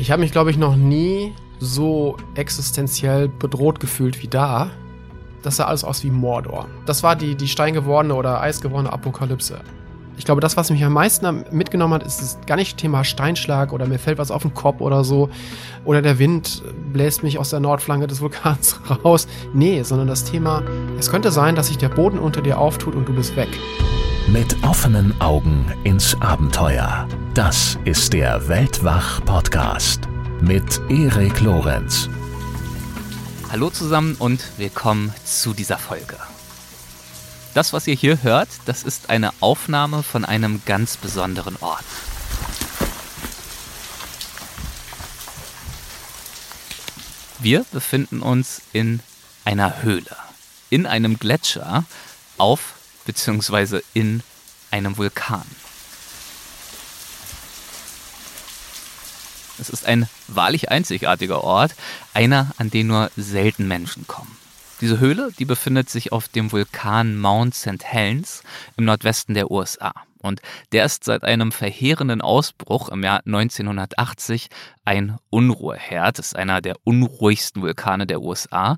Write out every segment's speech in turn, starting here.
Ich habe mich, glaube ich, noch nie so existenziell bedroht gefühlt wie da. Das sah alles aus wie Mordor. Das war die, die steingewordene oder eisgewordene Apokalypse. Ich glaube, das, was mich am meisten mitgenommen hat, ist das gar nicht Thema Steinschlag oder mir fällt was auf den Kopf oder so. Oder der Wind bläst mich aus der Nordflanke des Vulkans raus. Nee, sondern das Thema, es könnte sein, dass sich der Boden unter dir auftut und du bist weg. Mit offenen Augen ins Abenteuer. Das ist der Weltwach-Podcast mit Erik Lorenz. Hallo zusammen und willkommen zu dieser Folge. Das, was ihr hier hört, das ist eine Aufnahme von einem ganz besonderen Ort. Wir befinden uns in einer Höhle, in einem Gletscher, auf bzw. in einem Vulkan. Es ist ein wahrlich einzigartiger Ort, einer, an den nur selten Menschen kommen. Diese Höhle, die befindet sich auf dem Vulkan Mount St. Helens im Nordwesten der USA. Und der ist seit einem verheerenden Ausbruch im Jahr 1980 ein Unruheherd, ist einer der unruhigsten Vulkane der USA.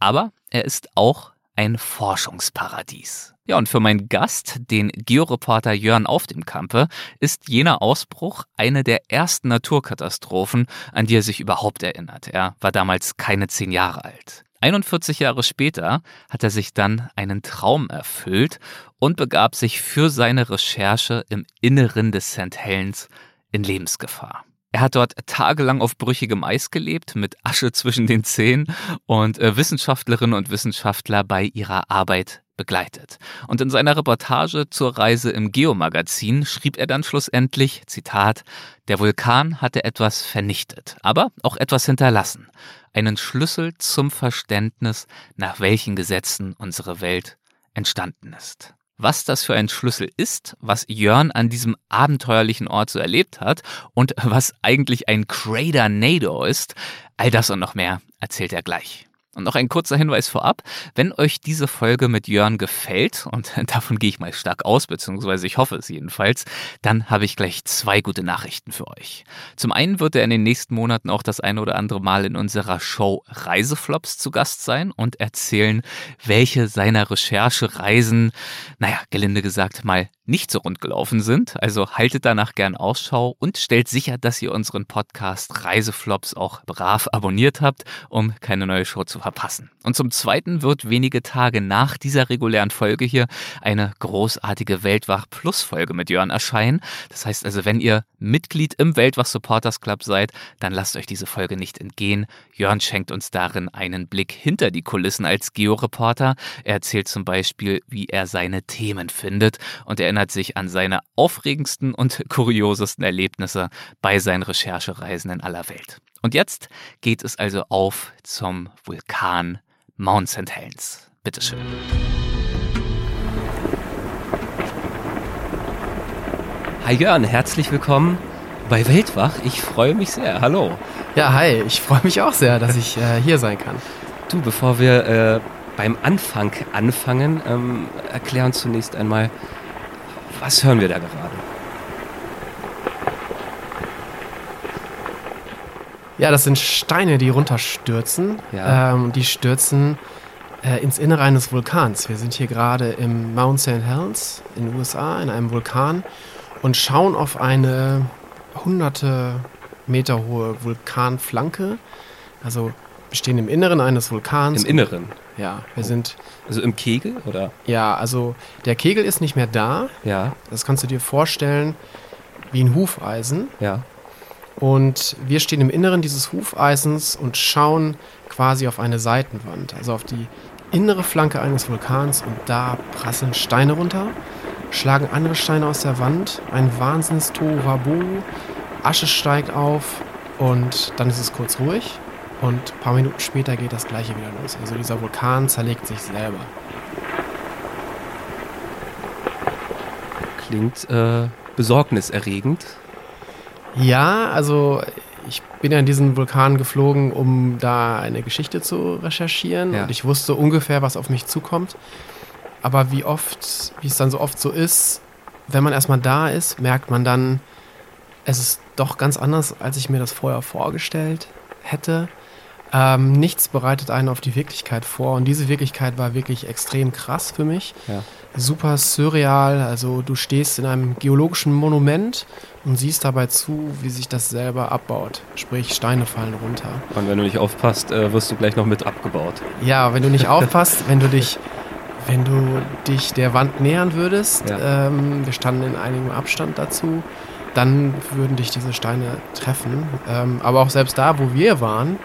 Aber er ist auch ein Forschungsparadies. Ja, und für meinen Gast, den Georeporter Jörn Auf dem Kampe, ist jener Ausbruch eine der ersten Naturkatastrophen, an die er sich überhaupt erinnert. Er war damals keine zehn Jahre alt. 41 Jahre später hat er sich dann einen Traum erfüllt und begab sich für seine Recherche im Inneren des St. Helens in Lebensgefahr. Er hat dort tagelang auf brüchigem Eis gelebt, mit Asche zwischen den Zähnen und äh, Wissenschaftlerinnen und Wissenschaftler bei ihrer Arbeit begleitet. Und in seiner Reportage zur Reise im Geomagazin schrieb er dann schlussendlich, Zitat, der Vulkan hatte etwas vernichtet, aber auch etwas hinterlassen, einen Schlüssel zum Verständnis, nach welchen Gesetzen unsere Welt entstanden ist was das für ein Schlüssel ist, was Jörn an diesem abenteuerlichen Ort so erlebt hat und was eigentlich ein Crater Nado ist, all das und noch mehr erzählt er gleich. Und noch ein kurzer Hinweis vorab, wenn euch diese Folge mit Jörn gefällt, und davon gehe ich mal stark aus, beziehungsweise ich hoffe es jedenfalls, dann habe ich gleich zwei gute Nachrichten für euch. Zum einen wird er in den nächsten Monaten auch das eine oder andere Mal in unserer Show Reiseflops zu Gast sein und erzählen, welche seiner Recherchereisen, naja, gelinde gesagt, mal nicht so rund gelaufen sind. Also haltet danach gern Ausschau und stellt sicher, dass ihr unseren Podcast Reiseflops auch brav abonniert habt, um keine neue Show zu verpassen. Und zum Zweiten wird wenige Tage nach dieser regulären Folge hier eine großartige Weltwach Plus Folge mit Jörn erscheinen. Das heißt also, wenn ihr Mitglied im Weltwach Supporters Club seid, dann lasst euch diese Folge nicht entgehen. Jörn schenkt uns darin einen Blick hinter die Kulissen als Georeporter. Er erzählt zum Beispiel, wie er seine Themen findet und er erinnert sich an seine aufregendsten und kuriosesten Erlebnisse bei seinen Recherchereisen in aller Welt. Und jetzt geht es also auf zum Vulkan Mount St. Helens. Bitteschön. Hi Jörn, herzlich willkommen bei Weltwach. Ich freue mich sehr. Hallo. Ja, hi. Ich freue mich auch sehr, dass ich äh, hier sein kann. Du, bevor wir äh, beim Anfang anfangen, ähm, erklär uns zunächst einmal, was hören wir da gerade? Ja, das sind Steine, die runterstürzen. Ja. Ähm, die stürzen äh, ins Innere eines Vulkans. Wir sind hier gerade im Mount St. Helens in den USA, in einem Vulkan und schauen auf eine hunderte Meter hohe Vulkanflanke. Also wir stehen im Inneren eines Vulkans. Im Inneren? Ja, wir oh. sind. Also im Kegel oder? Ja, also der Kegel ist nicht mehr da. Ja. Das kannst du dir vorstellen wie ein Hufeisen. Ja. Und wir stehen im Inneren dieses Hufeisens und schauen quasi auf eine Seitenwand, also auf die innere Flanke eines Vulkans und da prasseln Steine runter, schlagen andere Steine aus der Wand, ein wahnsinns Tohuwabohu, Asche steigt auf und dann ist es kurz ruhig und ein paar Minuten später geht das gleiche wieder los. Also dieser Vulkan zerlegt sich selber. Klingt äh, besorgniserregend. Ja, also ich bin ja in diesen Vulkan geflogen, um da eine Geschichte zu recherchieren. Ja. Und ich wusste ungefähr, was auf mich zukommt. Aber wie oft, wie es dann so oft so ist, wenn man erstmal da ist, merkt man dann, Es ist doch ganz anders, als ich mir das vorher vorgestellt hätte. Ähm, nichts bereitet einen auf die Wirklichkeit vor. Und diese Wirklichkeit war wirklich extrem krass für mich. Ja. Super surreal. Also du stehst in einem geologischen Monument und siehst dabei zu, wie sich das selber abbaut. Sprich, Steine fallen runter. Und wenn du nicht aufpasst, äh, wirst du gleich noch mit abgebaut. Ja, wenn du nicht aufpasst, wenn du dich, wenn du dich der Wand nähern würdest, Ja. ähm, wir standen in einigem Abstand dazu, dann würden dich diese Steine treffen. Ähm, aber auch selbst da, wo wir waren,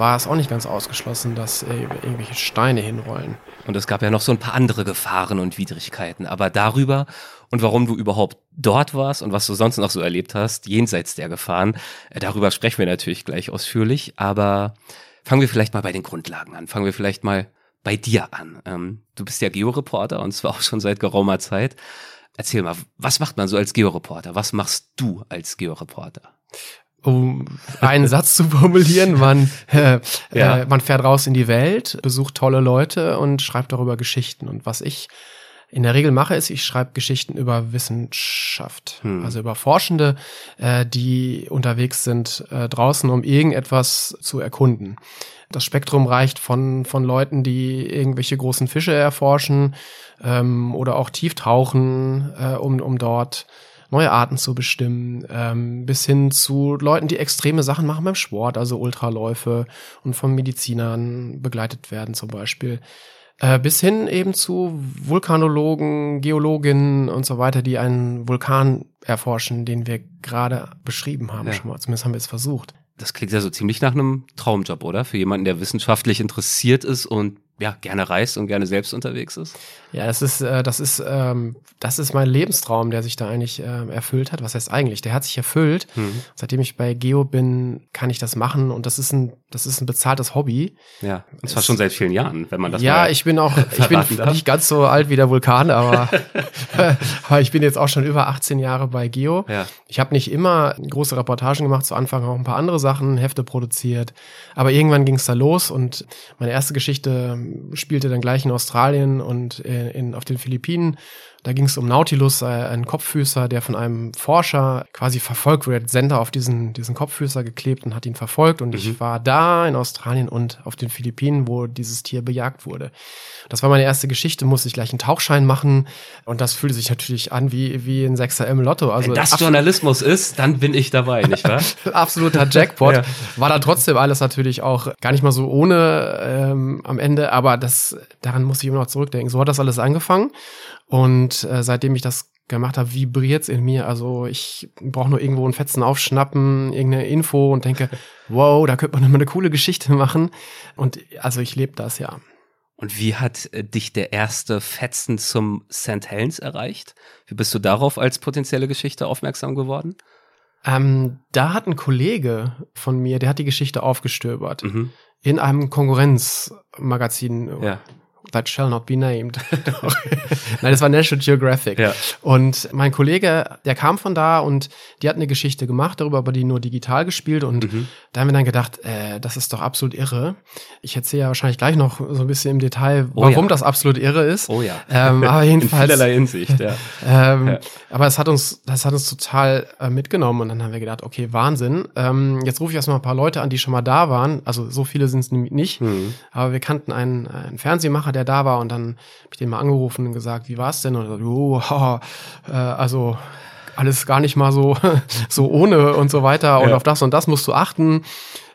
war es auch nicht ganz ausgeschlossen, dass äh, irgendwelche Steine hinrollen. Und es gab ja noch so ein paar andere Gefahren und Widrigkeiten. Aber darüber und warum du überhaupt dort warst und was du sonst noch so erlebt hast, jenseits der Gefahren, äh, darüber sprechen wir natürlich gleich ausführlich. Aber fangen wir vielleicht mal bei den Grundlagen an. Fangen wir vielleicht mal bei dir an. Ähm, du bist ja Georeporter und zwar auch schon seit geraumer Zeit. Erzähl mal, was macht man so als Georeporter? Was machst du als Georeporter? Um einen Satz zu formulieren, man, äh, Ja. äh, man fährt raus in die Welt, besucht tolle Leute und schreibt darüber Geschichten. Und was ich in der Regel mache, ist, ich schreibe Geschichten über Wissenschaft. Hm. Also über Forschende, äh, die unterwegs sind äh, draußen, um irgendetwas zu erkunden. Das Spektrum reicht von, von Leuten, die irgendwelche großen Fische erforschen ähm, oder auch tief tauchen, äh, um, um dort neue Arten zu bestimmen, ähm, bis hin zu Leuten, die extreme Sachen machen beim Sport, also Ultraläufe und von Medizinern begleitet werden zum Beispiel. Äh, bis hin eben zu Vulkanologen, Geologinnen und so weiter, die einen Vulkan erforschen, den wir gerade beschrieben haben Ja. schon mal. Zumindest haben wir es versucht. Das klingt ja so ziemlich nach einem Traumjob, oder? Für jemanden, der wissenschaftlich interessiert ist und ja, gerne reist und gerne selbst unterwegs ist. Ja, das ist, äh, das ist, ähm, das ist mein Lebenstraum, der sich da eigentlich äh, erfüllt hat. Was heißt eigentlich? Der hat sich erfüllt. Mhm. Seitdem ich bei Geo bin, kann ich das machen und das ist ein, das ist ein bezahltes Hobby. Ja, und zwar Es- schon seit vielen Jahren, wenn man das ja, ich bin auch, ich bin darf. nicht ganz so alt wie der Vulkan, aber, aber ich bin jetzt auch schon über 18 Jahre bei Geo. Ja. Ich habe nicht immer große Reportagen gemacht, zu Anfang auch ein paar andere Sachen, Hefte produziert. Aber irgendwann ging es da los und meine erste Geschichte spielte dann gleich in Australien und äh, in, auf den Philippinen. Da ging es um Nautilus, äh, einen Kopffüßer, der von einem Forscher quasi verfolgt wurde. Er hat Sender auf diesen, diesen Kopffüßer geklebt und hat ihn verfolgt. Und ich war da in Australien und auf den Philippinen, wo dieses Tier bejagt wurde. Das war meine erste Geschichte, musste ich gleich einen Tauchschein machen. Und das fühlte sich natürlich an wie, wie ein 6er im Lotto. Also Wenn das Journalismus ist, dann bin ich dabei, nicht wahr? absoluter Jackpot. Ja. War dann trotzdem alles natürlich auch gar nicht mal so ohne ähm, am Ende, aber das daran muss ich immer noch zurückdenken. So hat das alles angefangen und äh, seitdem ich das gemacht habe, vibriert's in mir. Also ich brauche nur irgendwo einen Fetzen aufschnappen, irgendeine Info und denke, wow, da könnte man immer eine coole Geschichte machen. Und also ich lebe das ja. Und wie hat äh, dich der erste Fetzen zum St. Helens erreicht? Wie bist du darauf als potenzielle Geschichte aufmerksam geworden? Ähm, da hat ein Kollege von mir, der hat die Geschichte aufgestöbert Mhm. in einem Konkurrenzmagazin. Ja. That shall not be named. Nein, das war National Geographic. Ja. Und mein Kollege, der kam von da und die hat eine Geschichte gemacht, darüber aber die nur digital gespielt. Und Mhm. da haben wir dann gedacht, äh, das ist doch absolut irre. Ich erzähle ja wahrscheinlich gleich noch so ein bisschen im Detail, Oh warum ja. das absolut irre ist. Oh ja. Ähm, aber In jedenfalls. vielerlei Hinsicht, ja. Ähm, Ja. Aber es hat uns, das hat uns total äh, mitgenommen und dann haben wir gedacht, okay, Wahnsinn. Ähm, jetzt rufe ich erstmal ein paar Leute an, die schon mal da waren. Also so viele sind es nämlich nicht. Mhm. Aber wir kannten einen, einen Fernsehmacher, der da war und dann habe ich den mal angerufen und gesagt, wie war's denn? Und er sagt, oh, haha, äh, also alles gar nicht mal so, so ohne und so weiter und Ja. auf das und das musst du achten.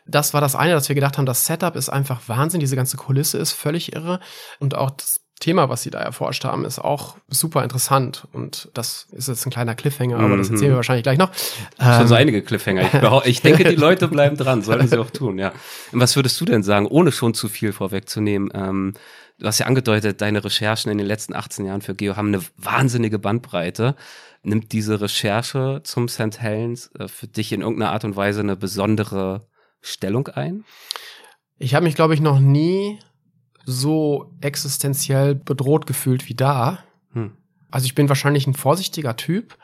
Das war das eine, dass wir gedacht haben, das Setup ist einfach Wahnsinn, diese ganze Kulisse ist völlig irre und auch das Thema, was sie da erforscht haben, ist auch super interessant und das ist jetzt ein kleiner Cliffhanger, aber das Mhm. erzählen wir wahrscheinlich gleich noch. Schon so Ähm, einige Cliffhanger. Ich, ich denke, die Leute bleiben dran, sollten sie auch tun, ja. Und was würdest du denn sagen, ohne schon zu viel vorwegzunehmen? Ähm, du hast ja angedeutet, deine Recherchen in den letzten 18 Jahren für Geo haben eine wahnsinnige Bandbreite. Nimmt diese Recherche zum St. Helens äh, für dich in irgendeiner Art und Weise eine besondere Stellung ein? Ich habe mich, glaube ich, noch nie so existenziell bedroht gefühlt wie da. Hm. Also ich bin wahrscheinlich ein vorsichtiger Typ.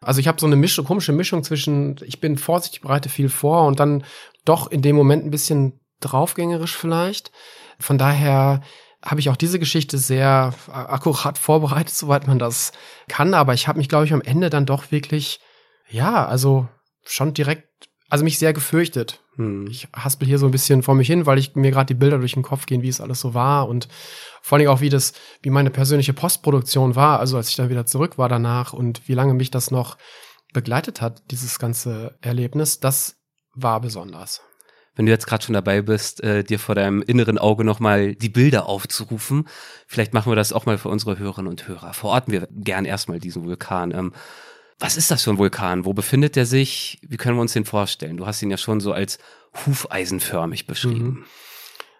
Also ich habe so eine Mischung, komische Mischung zwischen, ich bin vorsichtig, bereite viel vor und dann doch in dem Moment ein bisschen draufgängerisch vielleicht. Von daher habe ich auch diese Geschichte sehr akkurat vorbereitet, soweit man das kann. Aber ich habe mich, glaube ich, am Ende dann doch wirklich, ja, also schon direkt, also mich sehr gefürchtet. Hm. Ich haspel hier so ein bisschen vor mich hin, weil ich mir gerade die Bilder durch den Kopf gehen, wie es alles so war und vor allem auch, wie das, wie meine persönliche Postproduktion war, also als ich dann wieder zurück war danach und wie lange mich das noch begleitet hat, dieses ganze Erlebnis, das war besonders. Wenn du jetzt gerade schon dabei bist, äh, dir vor deinem inneren Auge nochmal die Bilder aufzurufen, vielleicht machen wir das auch mal für unsere Hörerinnen und Hörer. Verorten wir gern erstmal diesen Vulkan. Ähm, was ist das für ein Vulkan? Wo befindet er sich? Wie können wir uns den vorstellen? Du hast ihn ja schon so als hufeisenförmig beschrieben. Mhm.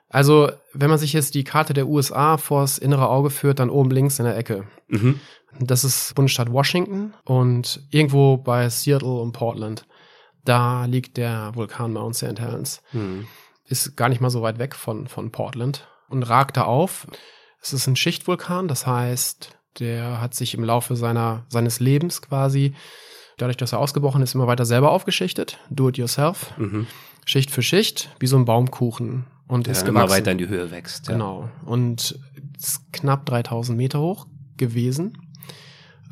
Also, wenn man sich jetzt die Karte der USA vors innere Auge führt, dann oben links in der Ecke. Mhm. Das ist Bundesstaat Washington und irgendwo bei Seattle und Portland. Da liegt der Vulkan Mount St. Helens. Mhm. Ist gar nicht mal so weit weg von, von Portland und ragt da auf. Es ist ein Schichtvulkan, das heißt, der hat sich im Laufe seiner, seines Lebens quasi, dadurch, dass er ausgebrochen ist, immer weiter selber aufgeschichtet. Do it yourself. Mhm. Schicht für Schicht, wie so ein Baumkuchen. Und Der ist immer gewachsen. weiter in die Höhe wächst. Ja. Genau. Und ist knapp 3000 Meter hoch gewesen.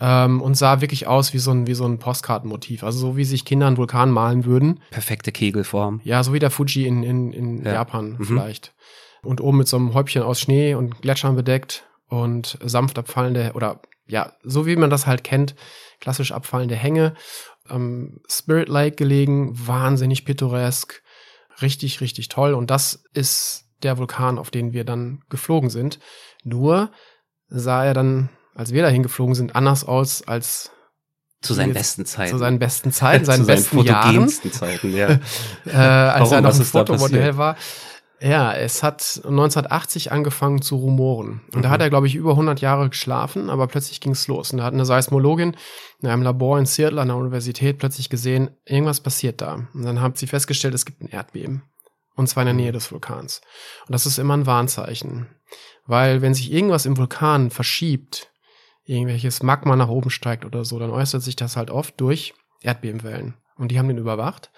Ähm, und sah wirklich aus wie so ein, wie so ein Postkartenmotiv. Also so wie sich Kinder einen Vulkan malen würden. Perfekte Kegelform. Ja, so wie der Fuji in, in, in Ja. Japan Mhm. vielleicht. Und oben mit so einem Häubchen aus Schnee und Gletschern bedeckt und sanft abfallende oder ja, so wie man das halt kennt, klassisch abfallende Hänge. Am Spirit Lake gelegen, wahnsinnig pittoresk, richtig, richtig toll. Und das ist der Vulkan, auf den wir dann geflogen sind. Nur sah er dann, als wir dahin geflogen sind, anders aus als Zu seinen Jetzt- besten Zeiten. zu seinen besten Zeiten, seinen Zu seinen besten Jahren. Zeiten, ja. äh, als Warum? er noch ein da Fotomodell war. Ja, es hat 1980 angefangen zu rumoren. Und da Mhm. hat er, glaube ich, über 100 Jahre geschlafen, aber plötzlich ging es los. Und da hat eine Seismologin in einem Labor in Seattle an der Universität plötzlich gesehen, irgendwas passiert da. Und dann haben sie festgestellt, es gibt ein Erdbeben. Und zwar in der Nähe des Vulkans. Und das ist immer ein Warnzeichen. Weil wenn sich irgendwas im Vulkan verschiebt, irgendwelches Magma nach oben steigt oder so, dann äußert sich das halt oft durch Erdbebenwellen. Und die haben den überwacht.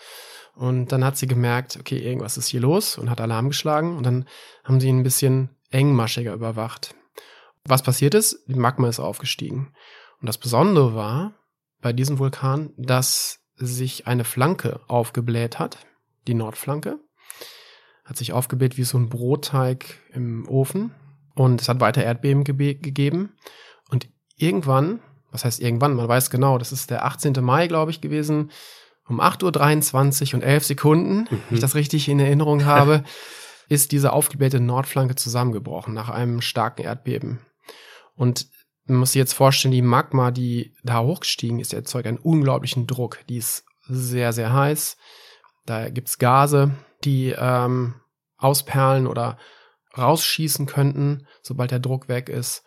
Und dann hat sie gemerkt, okay, irgendwas ist hier los und hat Alarm geschlagen. Und dann haben sie ihn ein bisschen engmaschiger überwacht. Was passiert ist? Die Magma ist aufgestiegen. Und das Besondere war bei diesem Vulkan, dass sich eine Flanke aufgebläht hat, die Nordflanke. Hat sich aufgebläht wie so ein Brotteig im Ofen. Und es hat weiter Erdbeben gebe- gegeben. Irgendwann, was heißt irgendwann, man weiß genau, das ist der 18. Mai, glaube ich, gewesen, um 8.23 Uhr und 11 Sekunden, wenn ich das richtig in Erinnerung habe, ist diese aufgeblähte Nordflanke zusammengebrochen nach einem starken Erdbeben. Und man muss sich jetzt vorstellen, die Magma, die da hochgestiegen ist, erzeugt einen unglaublichen Druck. Die ist sehr, sehr heiß. Da gibt's Gase, die ähm, ausperlen oder rausschießen könnten, sobald der Druck weg ist.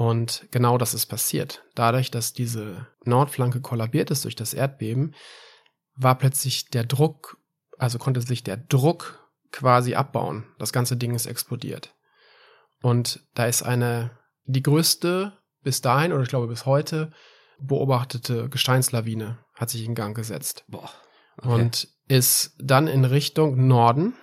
Und genau das ist passiert. Dadurch, dass diese Nordflanke kollabiert ist durch das Erdbeben, war plötzlich der Druck, also konnte sich der Druck quasi abbauen. Das ganze Ding ist explodiert. Und da ist eine, die größte bis dahin oder ich glaube bis heute beobachtete Gesteinslawine hat sich in Gang gesetzt Boah. Okay. und ist dann in Richtung Norden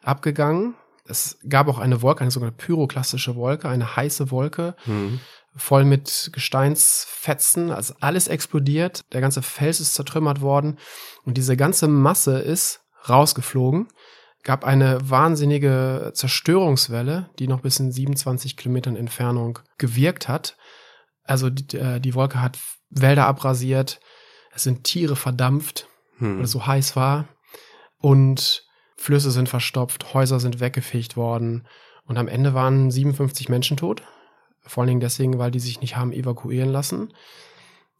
abgegangen. Es gab auch eine Wolke, eine sogenannte pyroklastische Wolke, eine heiße Wolke, Mhm. voll mit Gesteinsfetzen, also alles explodiert, der ganze Fels ist zertrümmert worden und diese ganze Masse ist rausgeflogen, gab eine wahnsinnige Zerstörungswelle, die noch bis in 27 Kilometern Entfernung gewirkt hat. Also die, äh, die Wolke hat Wälder abrasiert, es sind Tiere verdampft, Hm. weil es so heiß war und Flüsse sind verstopft, Häuser sind weggefegt worden und am Ende waren 57 Menschen tot. Vor allen Dingen deswegen, weil die sich nicht haben evakuieren lassen.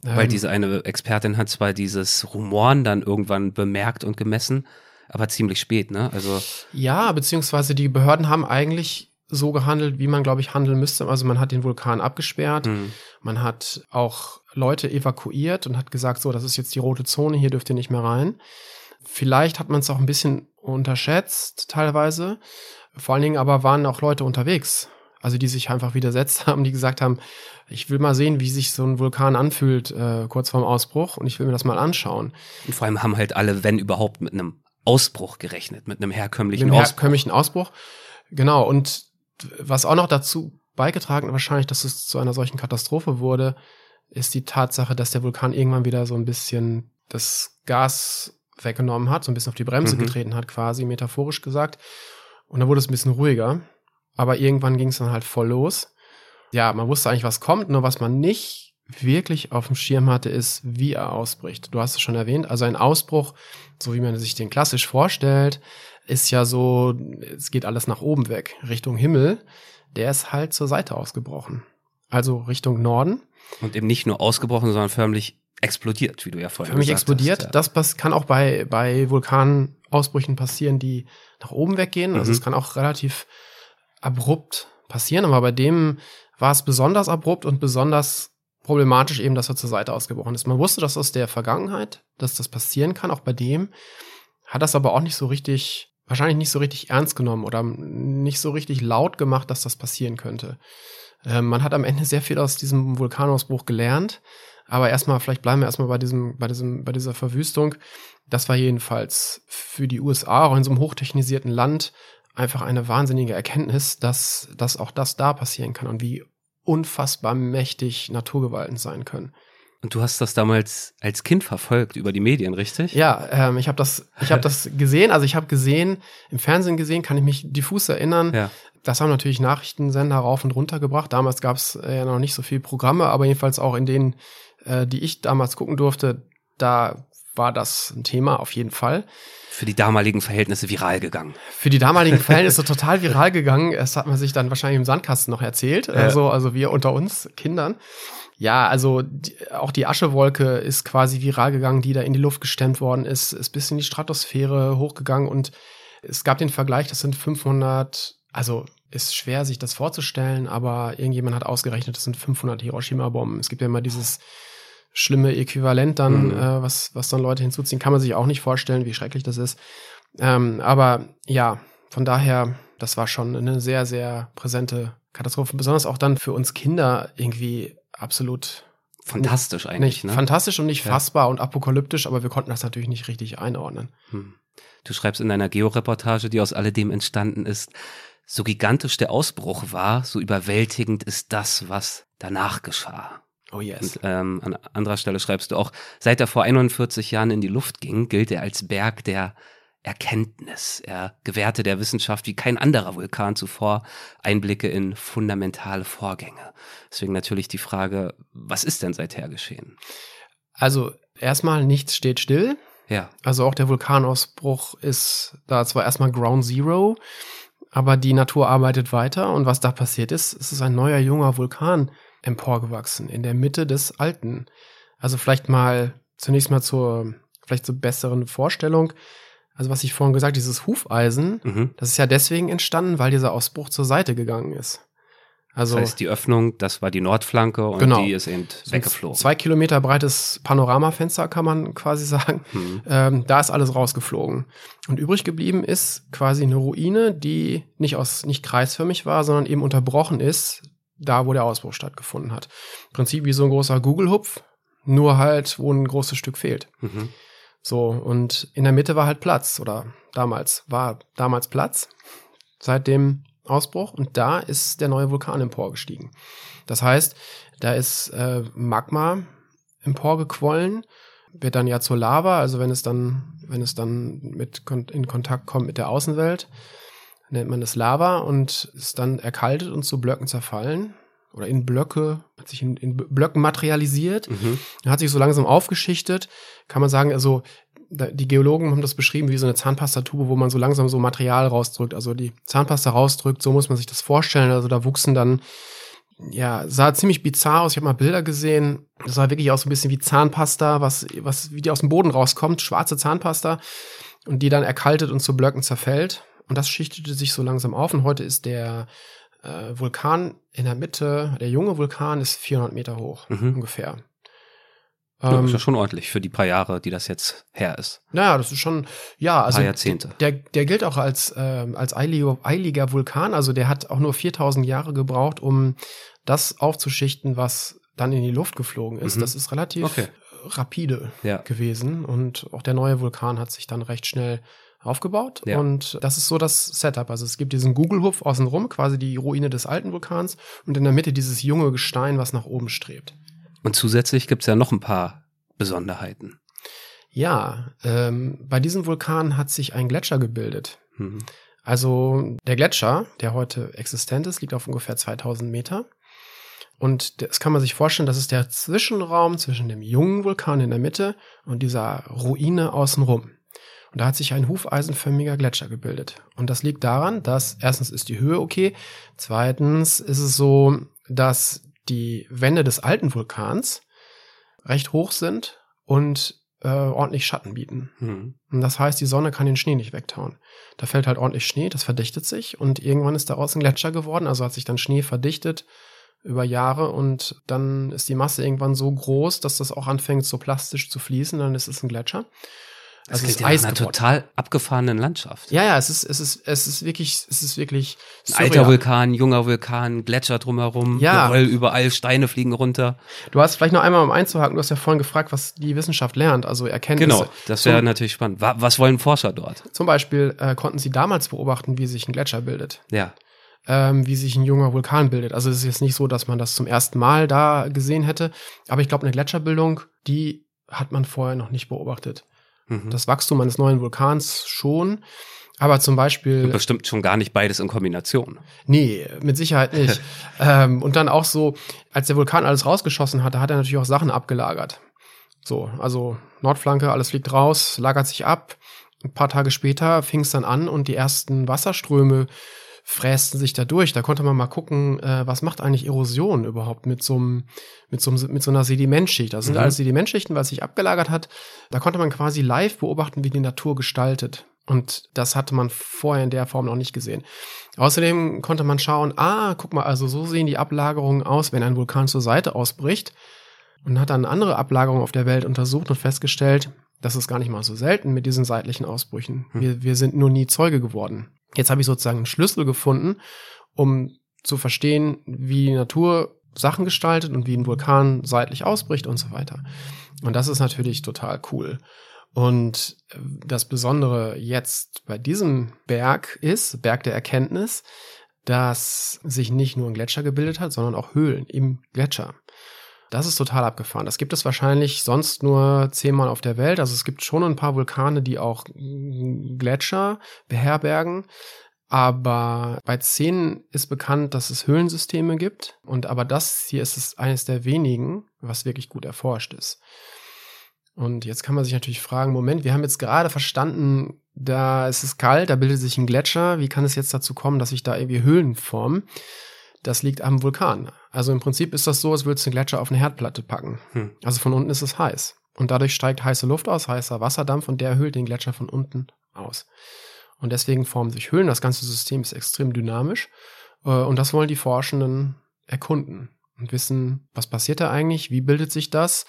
Weil Ähm, diese eine Expertin hat zwar dieses Rumoren dann irgendwann bemerkt und gemessen, aber ziemlich spät, ne? Also, Ja, beziehungsweise die Behörden haben eigentlich so gehandelt, wie man, glaube ich, handeln müsste. Also man hat den Vulkan abgesperrt, hm. man hat auch Leute evakuiert und hat gesagt, so, das ist jetzt die rote Zone, hier dürft ihr nicht mehr rein. Vielleicht hat man es auch ein bisschen unterschätzt, teilweise. Vor allen Dingen aber waren auch Leute unterwegs, also die sich einfach widersetzt haben, die gesagt haben, ich will mal sehen, wie sich so ein Vulkan anfühlt äh, kurz vorm Ausbruch und ich will mir das mal anschauen. und vor allem haben halt alle, wenn überhaupt, mit einem Ausbruch gerechnet, mit einem herkömmlichen Dem Ausbruch. herkömmlichen Ausbruch. Genau, und was auch noch dazu beigetragen wahrscheinlich, dass es zu einer solchen Katastrophe wurde, ist die Tatsache, dass der Vulkan irgendwann wieder so ein bisschen das Gas weggenommen hat, so ein bisschen auf die Bremse Mhm. getreten hat, quasi metaphorisch gesagt. Und dann wurde es ein bisschen ruhiger. Aber irgendwann ging es dann halt voll los. Ja, man wusste eigentlich, was kommt, nur was man nicht wirklich auf dem Schirm hatte, ist, wie er ausbricht. Du hast es schon erwähnt. Also ein Ausbruch, so wie man sich den klassisch vorstellt, ist ja so, es geht alles nach oben weg, Richtung Himmel. Der ist halt zur Seite ausgebrochen. Also Richtung Norden. Und eben nicht nur ausgebrochen, sondern förmlich explodiert, wie du ja vorhin Für mich explodiert. hast. Ja. Das pass- kann auch bei, bei Vulkanausbrüchen passieren, die nach oben weggehen. Also Mhm. es kann auch relativ abrupt passieren, aber bei dem war es besonders abrupt und besonders problematisch eben, dass er zur Seite ausgebrochen ist. Man wusste das aus der Vergangenheit, dass das passieren kann, auch bei dem, hat das aber auch nicht so richtig, wahrscheinlich nicht so richtig ernst genommen oder nicht so richtig laut gemacht, dass das passieren könnte. Ähm, man hat am Ende sehr viel aus diesem Vulkanausbruch gelernt, aber erstmal, vielleicht bleiben wir erstmal bei diesem, bei diesem, bei dieser Verwüstung. Das war jedenfalls für die USA, auch in so einem hochtechnisierten Land, einfach eine wahnsinnige Erkenntnis, dass, dass auch das da passieren kann und wie unfassbar mächtig Naturgewalten sein können. Und du hast das damals als Kind verfolgt über die Medien, richtig? Ja, ähm, ich habe das, ich habe das gesehen. Also ich habe gesehen, im Fernsehen gesehen, kann ich mich diffus erinnern. Ja. Das haben natürlich Nachrichtensender rauf und runter gebracht. Damals gab es äh, ja noch nicht so viele Programme, aber jedenfalls auch in denen, äh, die ich damals gucken durfte, da war das ein Thema auf jeden Fall. Für die damaligen Verhältnisse viral gegangen. Für die damaligen Verhältnisse total viral gegangen. Es hat man sich dann wahrscheinlich im Sandkasten noch erzählt. Also, also wir unter uns Kindern. Ja, also die, auch die Aschewolke ist quasi viral gegangen, die da in die Luft gestemmt worden ist, ist bis in die Stratosphäre hochgegangen und es gab den Vergleich, das sind 500, also ist schwer sich das vorzustellen, aber irgendjemand hat ausgerechnet, das sind 500 Hiroshima-Bomben. Es gibt ja immer dieses schlimme Äquivalent dann, Mhm. äh, was, was dann Leute hinzuziehen, kann man sich auch nicht vorstellen, wie schrecklich das ist. Ähm, aber ja, von daher, das war schon eine sehr, sehr präsente Katastrophe, besonders auch dann für uns Kinder irgendwie absolut Fantastisch eigentlich, nicht ne? fantastisch und nicht Ja. fassbar und apokalyptisch, aber wir konnten das natürlich nicht richtig einordnen. Hm. Du schreibst in deiner Georeportage, die aus alledem entstanden ist, so gigantisch der Ausbruch war, so überwältigend ist das, was danach geschah. Oh yes. Und ähm, an anderer Stelle schreibst du auch, seit er vor 41 Jahren in die Luft ging, gilt er als Berg der Erkenntnis. Er gewährte der Wissenschaft wie kein anderer Vulkan zuvor Einblicke in fundamentale Vorgänge. Deswegen natürlich die Frage, was ist denn seither geschehen? Also erstmal nichts steht still. Ja, Also auch der Vulkanausbruch ist da zwar erstmal Ground Zero, aber die Natur arbeitet weiter und was da passiert ist, es ist ein neuer junger Vulkan emporgewachsen in der Mitte des alten. Also vielleicht mal zunächst mal zur vielleicht zur besseren Vorstellung. Also was ich vorhin gesagt, dieses Hufeisen, mhm. das ist ja deswegen entstanden, weil dieser Ausbruch zur Seite gegangen ist. Also das heißt, die Öffnung, das war die Nordflanke und Genau. die ist eben so weggeflogen. Zwei Kilometer breites Panoramafenster, kann man quasi sagen. Hm. Ähm, da ist alles rausgeflogen. Und übrig geblieben ist quasi eine Ruine, die nicht aus, nicht kreisförmig war, sondern eben unterbrochen ist, da wo der Ausbruch stattgefunden hat. Im Prinzip wie so ein großer Google-Hupf, nur halt, wo ein großes Stück fehlt. Mhm. So, und in der Mitte war halt Platz, oder damals, war damals Platz, seit dem Ausbruch, und da ist der neue Vulkan emporgestiegen. Das heißt, da ist äh, Magma emporgequollen, wird dann ja zur Lava, also wenn es dann, wenn es dann mit in Kontakt kommt mit der Außenwelt, nennt man es Lava und ist dann erkaltet und zu Blöcken zerfallen oder in Blöcke, hat sich in, in Blöcken materialisiert. Mhm. Hat sich so langsam aufgeschichtet, kann man sagen, also die Geologen haben das beschrieben wie so eine Zahnpastatube, wo man so langsam so Material rausdrückt, also die Zahnpasta rausdrückt, so muss man sich das vorstellen. Also da wuchsen dann, ja, sah ziemlich bizarr aus. Ich habe mal Bilder gesehen, das sah wirklich aus so ein bisschen wie Zahnpasta, was, was wie die aus dem Boden rauskommt, schwarze Zahnpasta und die dann erkaltet und zu Blöcken zerfällt. Und das schichtete sich so langsam auf und heute ist der äh, Vulkan in der Mitte, der junge Vulkan ist 400 Meter hoch Mhm. ungefähr. Ja, Ähm, ist ja schon ordentlich für die paar Jahre, die das jetzt her ist. naja, das ist schon, ja, also paar Jahrzehnte. Der, der gilt auch als, ähm, als eiliger, eiliger Vulkan. Also der hat auch nur 4000 Jahre gebraucht, um das aufzuschichten, was dann in die Luft geflogen ist. Mhm. Das ist relativ Okay. rapide Ja. gewesen und auch der neue Vulkan hat sich dann recht schnell aufgebaut Ja. und das ist so das Setup. Also es gibt diesen Google-Hupf außenrum, quasi die Ruine des alten Vulkans und in der Mitte dieses junge Gestein, was nach oben strebt. Und zusätzlich gibt's ja noch ein paar Besonderheiten. Ja, ähm, bei diesem Vulkan hat sich ein Gletscher gebildet. Mhm. Also der Gletscher, der heute existent ist, liegt auf ungefähr 2000 Meter. Und das kann man sich vorstellen, das ist der Zwischenraum zwischen dem jungen Vulkan in der Mitte und dieser Ruine außenrum. Und da hat sich ein hufeisenförmiger Gletscher gebildet. Und das liegt daran, dass erstens ist die Höhe okay, zweitens ist es so, dass die Wände des alten Vulkans recht hoch sind und äh, ordentlich Schatten bieten. Mhm. Und das heißt, die Sonne kann den Schnee nicht wegtauen. Da fällt halt ordentlich Schnee, das verdichtet sich und irgendwann ist daraus ein Gletscher geworden, also hat sich dann Schnee verdichtet über Jahre und dann ist die Masse irgendwann so groß, dass das auch anfängt so plastisch zu fließen, dann ist es ein Gletscher. Das Also ist Eis einer geworden. total abgefahrenen Landschaft. Ja, ja, es ist, es ist, es ist wirklich, es ist wirklich Ein alter surreal. Vulkan, junger Vulkan, Gletscher drumherum, Ja. Geröll überall, Steine fliegen runter. Du hast vielleicht noch einmal um einzuhaken, du hast ja vorhin gefragt, was die Wissenschaft lernt, also Erkenntnisse. Genau, das wäre natürlich spannend. Wa- Was wollen Forscher dort? Zum Beispiel äh, konnten sie damals beobachten, wie sich ein Gletscher bildet. Ja. ähm, wie sich ein junger Vulkan bildet. Also es ist jetzt nicht so, dass man das zum ersten Mal da gesehen hätte, aber ich glaube, eine Gletscherbildung, die hat man vorher noch nicht beobachtet. Mhm. Das Wachstum eines neuen Vulkans schon, aber zum Beispiel, Bestimmt schon gar nicht beides in Kombination. nee, mit Sicherheit nicht. ähm, und dann auch so, als der Vulkan alles rausgeschossen hatte, hat er natürlich auch Sachen abgelagert. So, also Nordflanke, alles fliegt raus, lagert sich ab. Ein paar Tage später fing es dann an und die ersten Wasserströme frästen sich da durch. Da konnte man mal gucken, äh, was macht eigentlich Erosion überhaupt mit so, einem, mit so, mit so einer Sedimentschicht. Das sind Mhm. alles Sedimentschichten, weil es sich abgelagert hat. Da konnte man quasi live beobachten, wie die Natur gestaltet. Und das hatte man vorher in der Form noch nicht gesehen. Außerdem konnte man schauen, ah, guck mal, also so sehen die Ablagerungen aus, wenn ein Vulkan zur Seite ausbricht. Und hat dann andere Ablagerungen auf der Welt untersucht und festgestellt, das ist gar nicht mal so selten mit diesen seitlichen Ausbrüchen. Hm. Wir, wir sind nur nie Zeuge geworden. Jetzt habe ich sozusagen einen Schlüssel gefunden, um zu verstehen, wie die Natur Sachen gestaltet und wie ein Vulkan seitlich ausbricht und so weiter. Und das ist natürlich total cool. Und äh, das Besondere jetzt bei diesem Berg ist, Berg der Erkenntnis, dass sich nicht nur ein Gletscher gebildet hat, sondern auch Höhlen im Gletscher. Das ist total abgefahren. Das gibt es wahrscheinlich sonst nur zehnmal auf der Welt. Also es gibt schon ein paar Vulkane, die auch Gletscher beherbergen. Aber bei zehn ist bekannt, dass es Höhlensysteme gibt. Und aber das hier ist es eines der wenigen, was wirklich gut erforscht ist. Und jetzt kann man sich natürlich fragen, Moment, wir haben jetzt gerade verstanden, da ist es kalt, da bildet sich ein Gletscher. Wie kann es jetzt dazu kommen, dass sich da irgendwie Höhlen formen? Das liegt am Vulkan. Also im Prinzip ist das so, als würdest du einen Gletscher auf eine Herdplatte packen. Hm. Also von unten ist es heiß. Und dadurch steigt heiße Luft aus, heißer Wasserdampf und der höhlt den Gletscher von unten aus. Und deswegen formen sich Höhlen. Das ganze System ist extrem dynamisch. Äh, Und das wollen die Forschenden erkunden und wissen, was passiert da eigentlich? Wie bildet sich das?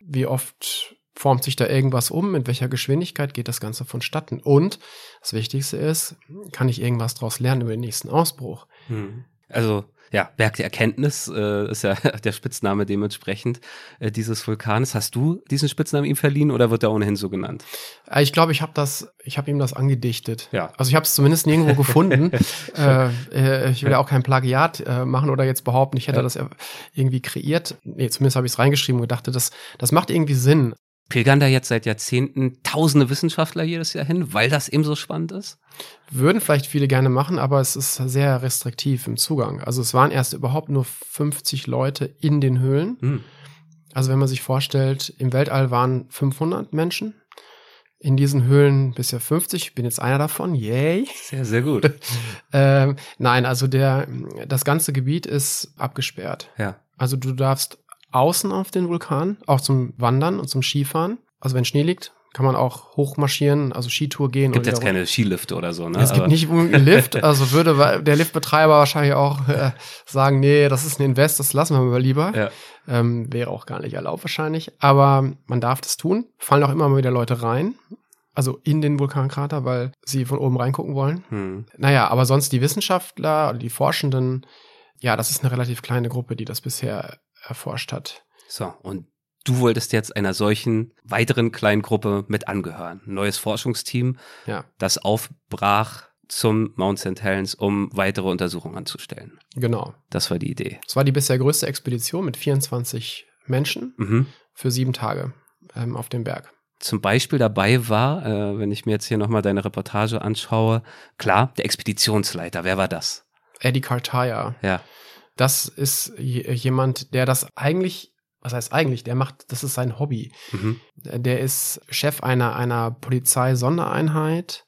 Wie oft formt sich da irgendwas um? Mit welcher Geschwindigkeit geht das Ganze vonstatten? Und das Wichtigste ist, kann ich irgendwas daraus lernen über den nächsten Ausbruch? Mhm. Also ja, Berg der Erkenntnis äh, ist ja der Spitzname dementsprechend äh, dieses Vulkans. Hast du diesen Spitznamen ihm verliehen oder wird er ohnehin so genannt? Äh, Ich glaube, ich habe das, ich habe ihm das angedichtet. Ja. Also ich habe es zumindest nirgendwo gefunden. äh, äh, ich will ja auch kein Plagiat äh, machen oder jetzt behaupten, ich hätte Ja. das irgendwie kreiert. Nee, zumindest habe ich es reingeschrieben und dachte, das, das macht irgendwie Sinn. Pilgern da jetzt seit Jahrzehnten tausende Wissenschaftler jedes Jahr hin, weil das eben so spannend ist? Würden vielleicht viele gerne machen, aber es ist sehr restriktiv im Zugang. Also es waren erst überhaupt nur 50 Leute in den Höhlen. Hm. Also wenn man sich vorstellt, im Weltall waren 500 Menschen. In diesen Höhlen bisher 50. Ich bin jetzt einer davon. Yay. Sehr, sehr gut. Ähm, nein, also der, das ganze Gebiet ist abgesperrt. ja. Also du darfst außen auf den Vulkan, auch zum Wandern und zum Skifahren. Also wenn Schnee liegt, kann man auch hochmarschieren, also Skitour gehen. Gibt oder jetzt keine Skilifte oder so, ne? es gibt nicht unbedingt einen Lift, also würde der Liftbetreiber wahrscheinlich auch äh, sagen, nee, das ist ein Invest, das lassen wir mal lieber. Ja. Ähm, wäre auch gar nicht erlaubt wahrscheinlich. Aber man darf das tun. Fallen auch immer mal wieder Leute rein. Also in den Vulkankrater, weil sie von oben reingucken wollen. Hm. Naja, aber sonst die Wissenschaftler oder die Forschenden, ja, das ist eine relativ kleine Gruppe, die das bisher erforscht hat. So, und du wolltest jetzt einer solchen weiteren kleinen Gruppe mit angehören. Ein neues Forschungsteam, Ja, das aufbrach zum Mount St. Helens, um weitere Untersuchungen anzustellen. genau. Das war die Idee. Es war die bisher größte Expedition mit 24 Menschen Mhm. für sieben Tage ähm, auf dem Berg. zum Beispiel dabei war, äh, wenn ich mir jetzt hier nochmal deine Reportage anschaue, klar, der Expeditionsleiter, wer war das? Eddie Cartaya. Ja. Das ist jemand, der das eigentlich, was heißt eigentlich, der macht, das ist sein Hobby. Mhm. Der ist Chef einer, einer Polizei-Sondereinheit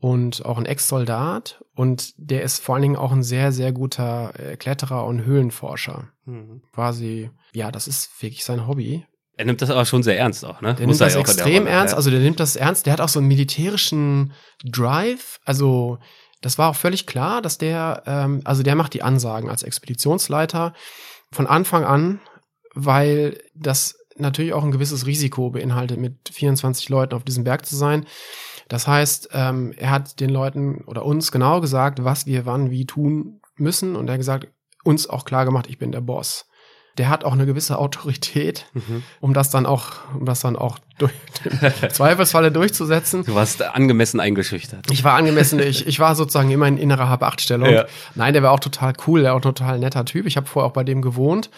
und auch ein Ex-Soldat und der ist vor allen Dingen auch ein sehr, sehr guter äh, Kletterer und Höhlenforscher. Mhm. Quasi, ja, das ist wirklich sein Hobby. Er nimmt das aber schon sehr ernst auch, ne? Der Muss nimmt er das extrem ernst, also der nimmt das ernst, der hat auch so einen militärischen Drive, also das war auch völlig klar, dass der, ähm, also der macht die Ansagen als Expeditionsleiter von Anfang an, weil das natürlich auch ein gewisses Risiko beinhaltet, mit 24 Leuten auf diesem Berg zu sein. Das heißt, ähm, er hat den Leuten oder uns genau gesagt, was wir wann wie tun müssen und er hat gesagt, uns auch klar gemacht, ich bin der Boss. Der hat auch eine gewisse Autorität, Mhm. um das dann auch, um das dann auch durch, Zweifelsfalle durchzusetzen. Du warst angemessen eingeschüchtert. Ich war angemessen, ich, ich war sozusagen immer in innerer Hab-Acht-Stellung. Ja. Nein, der war auch total cool, der war auch total netter Typ. Ich habe vorher auch bei dem gewohnt,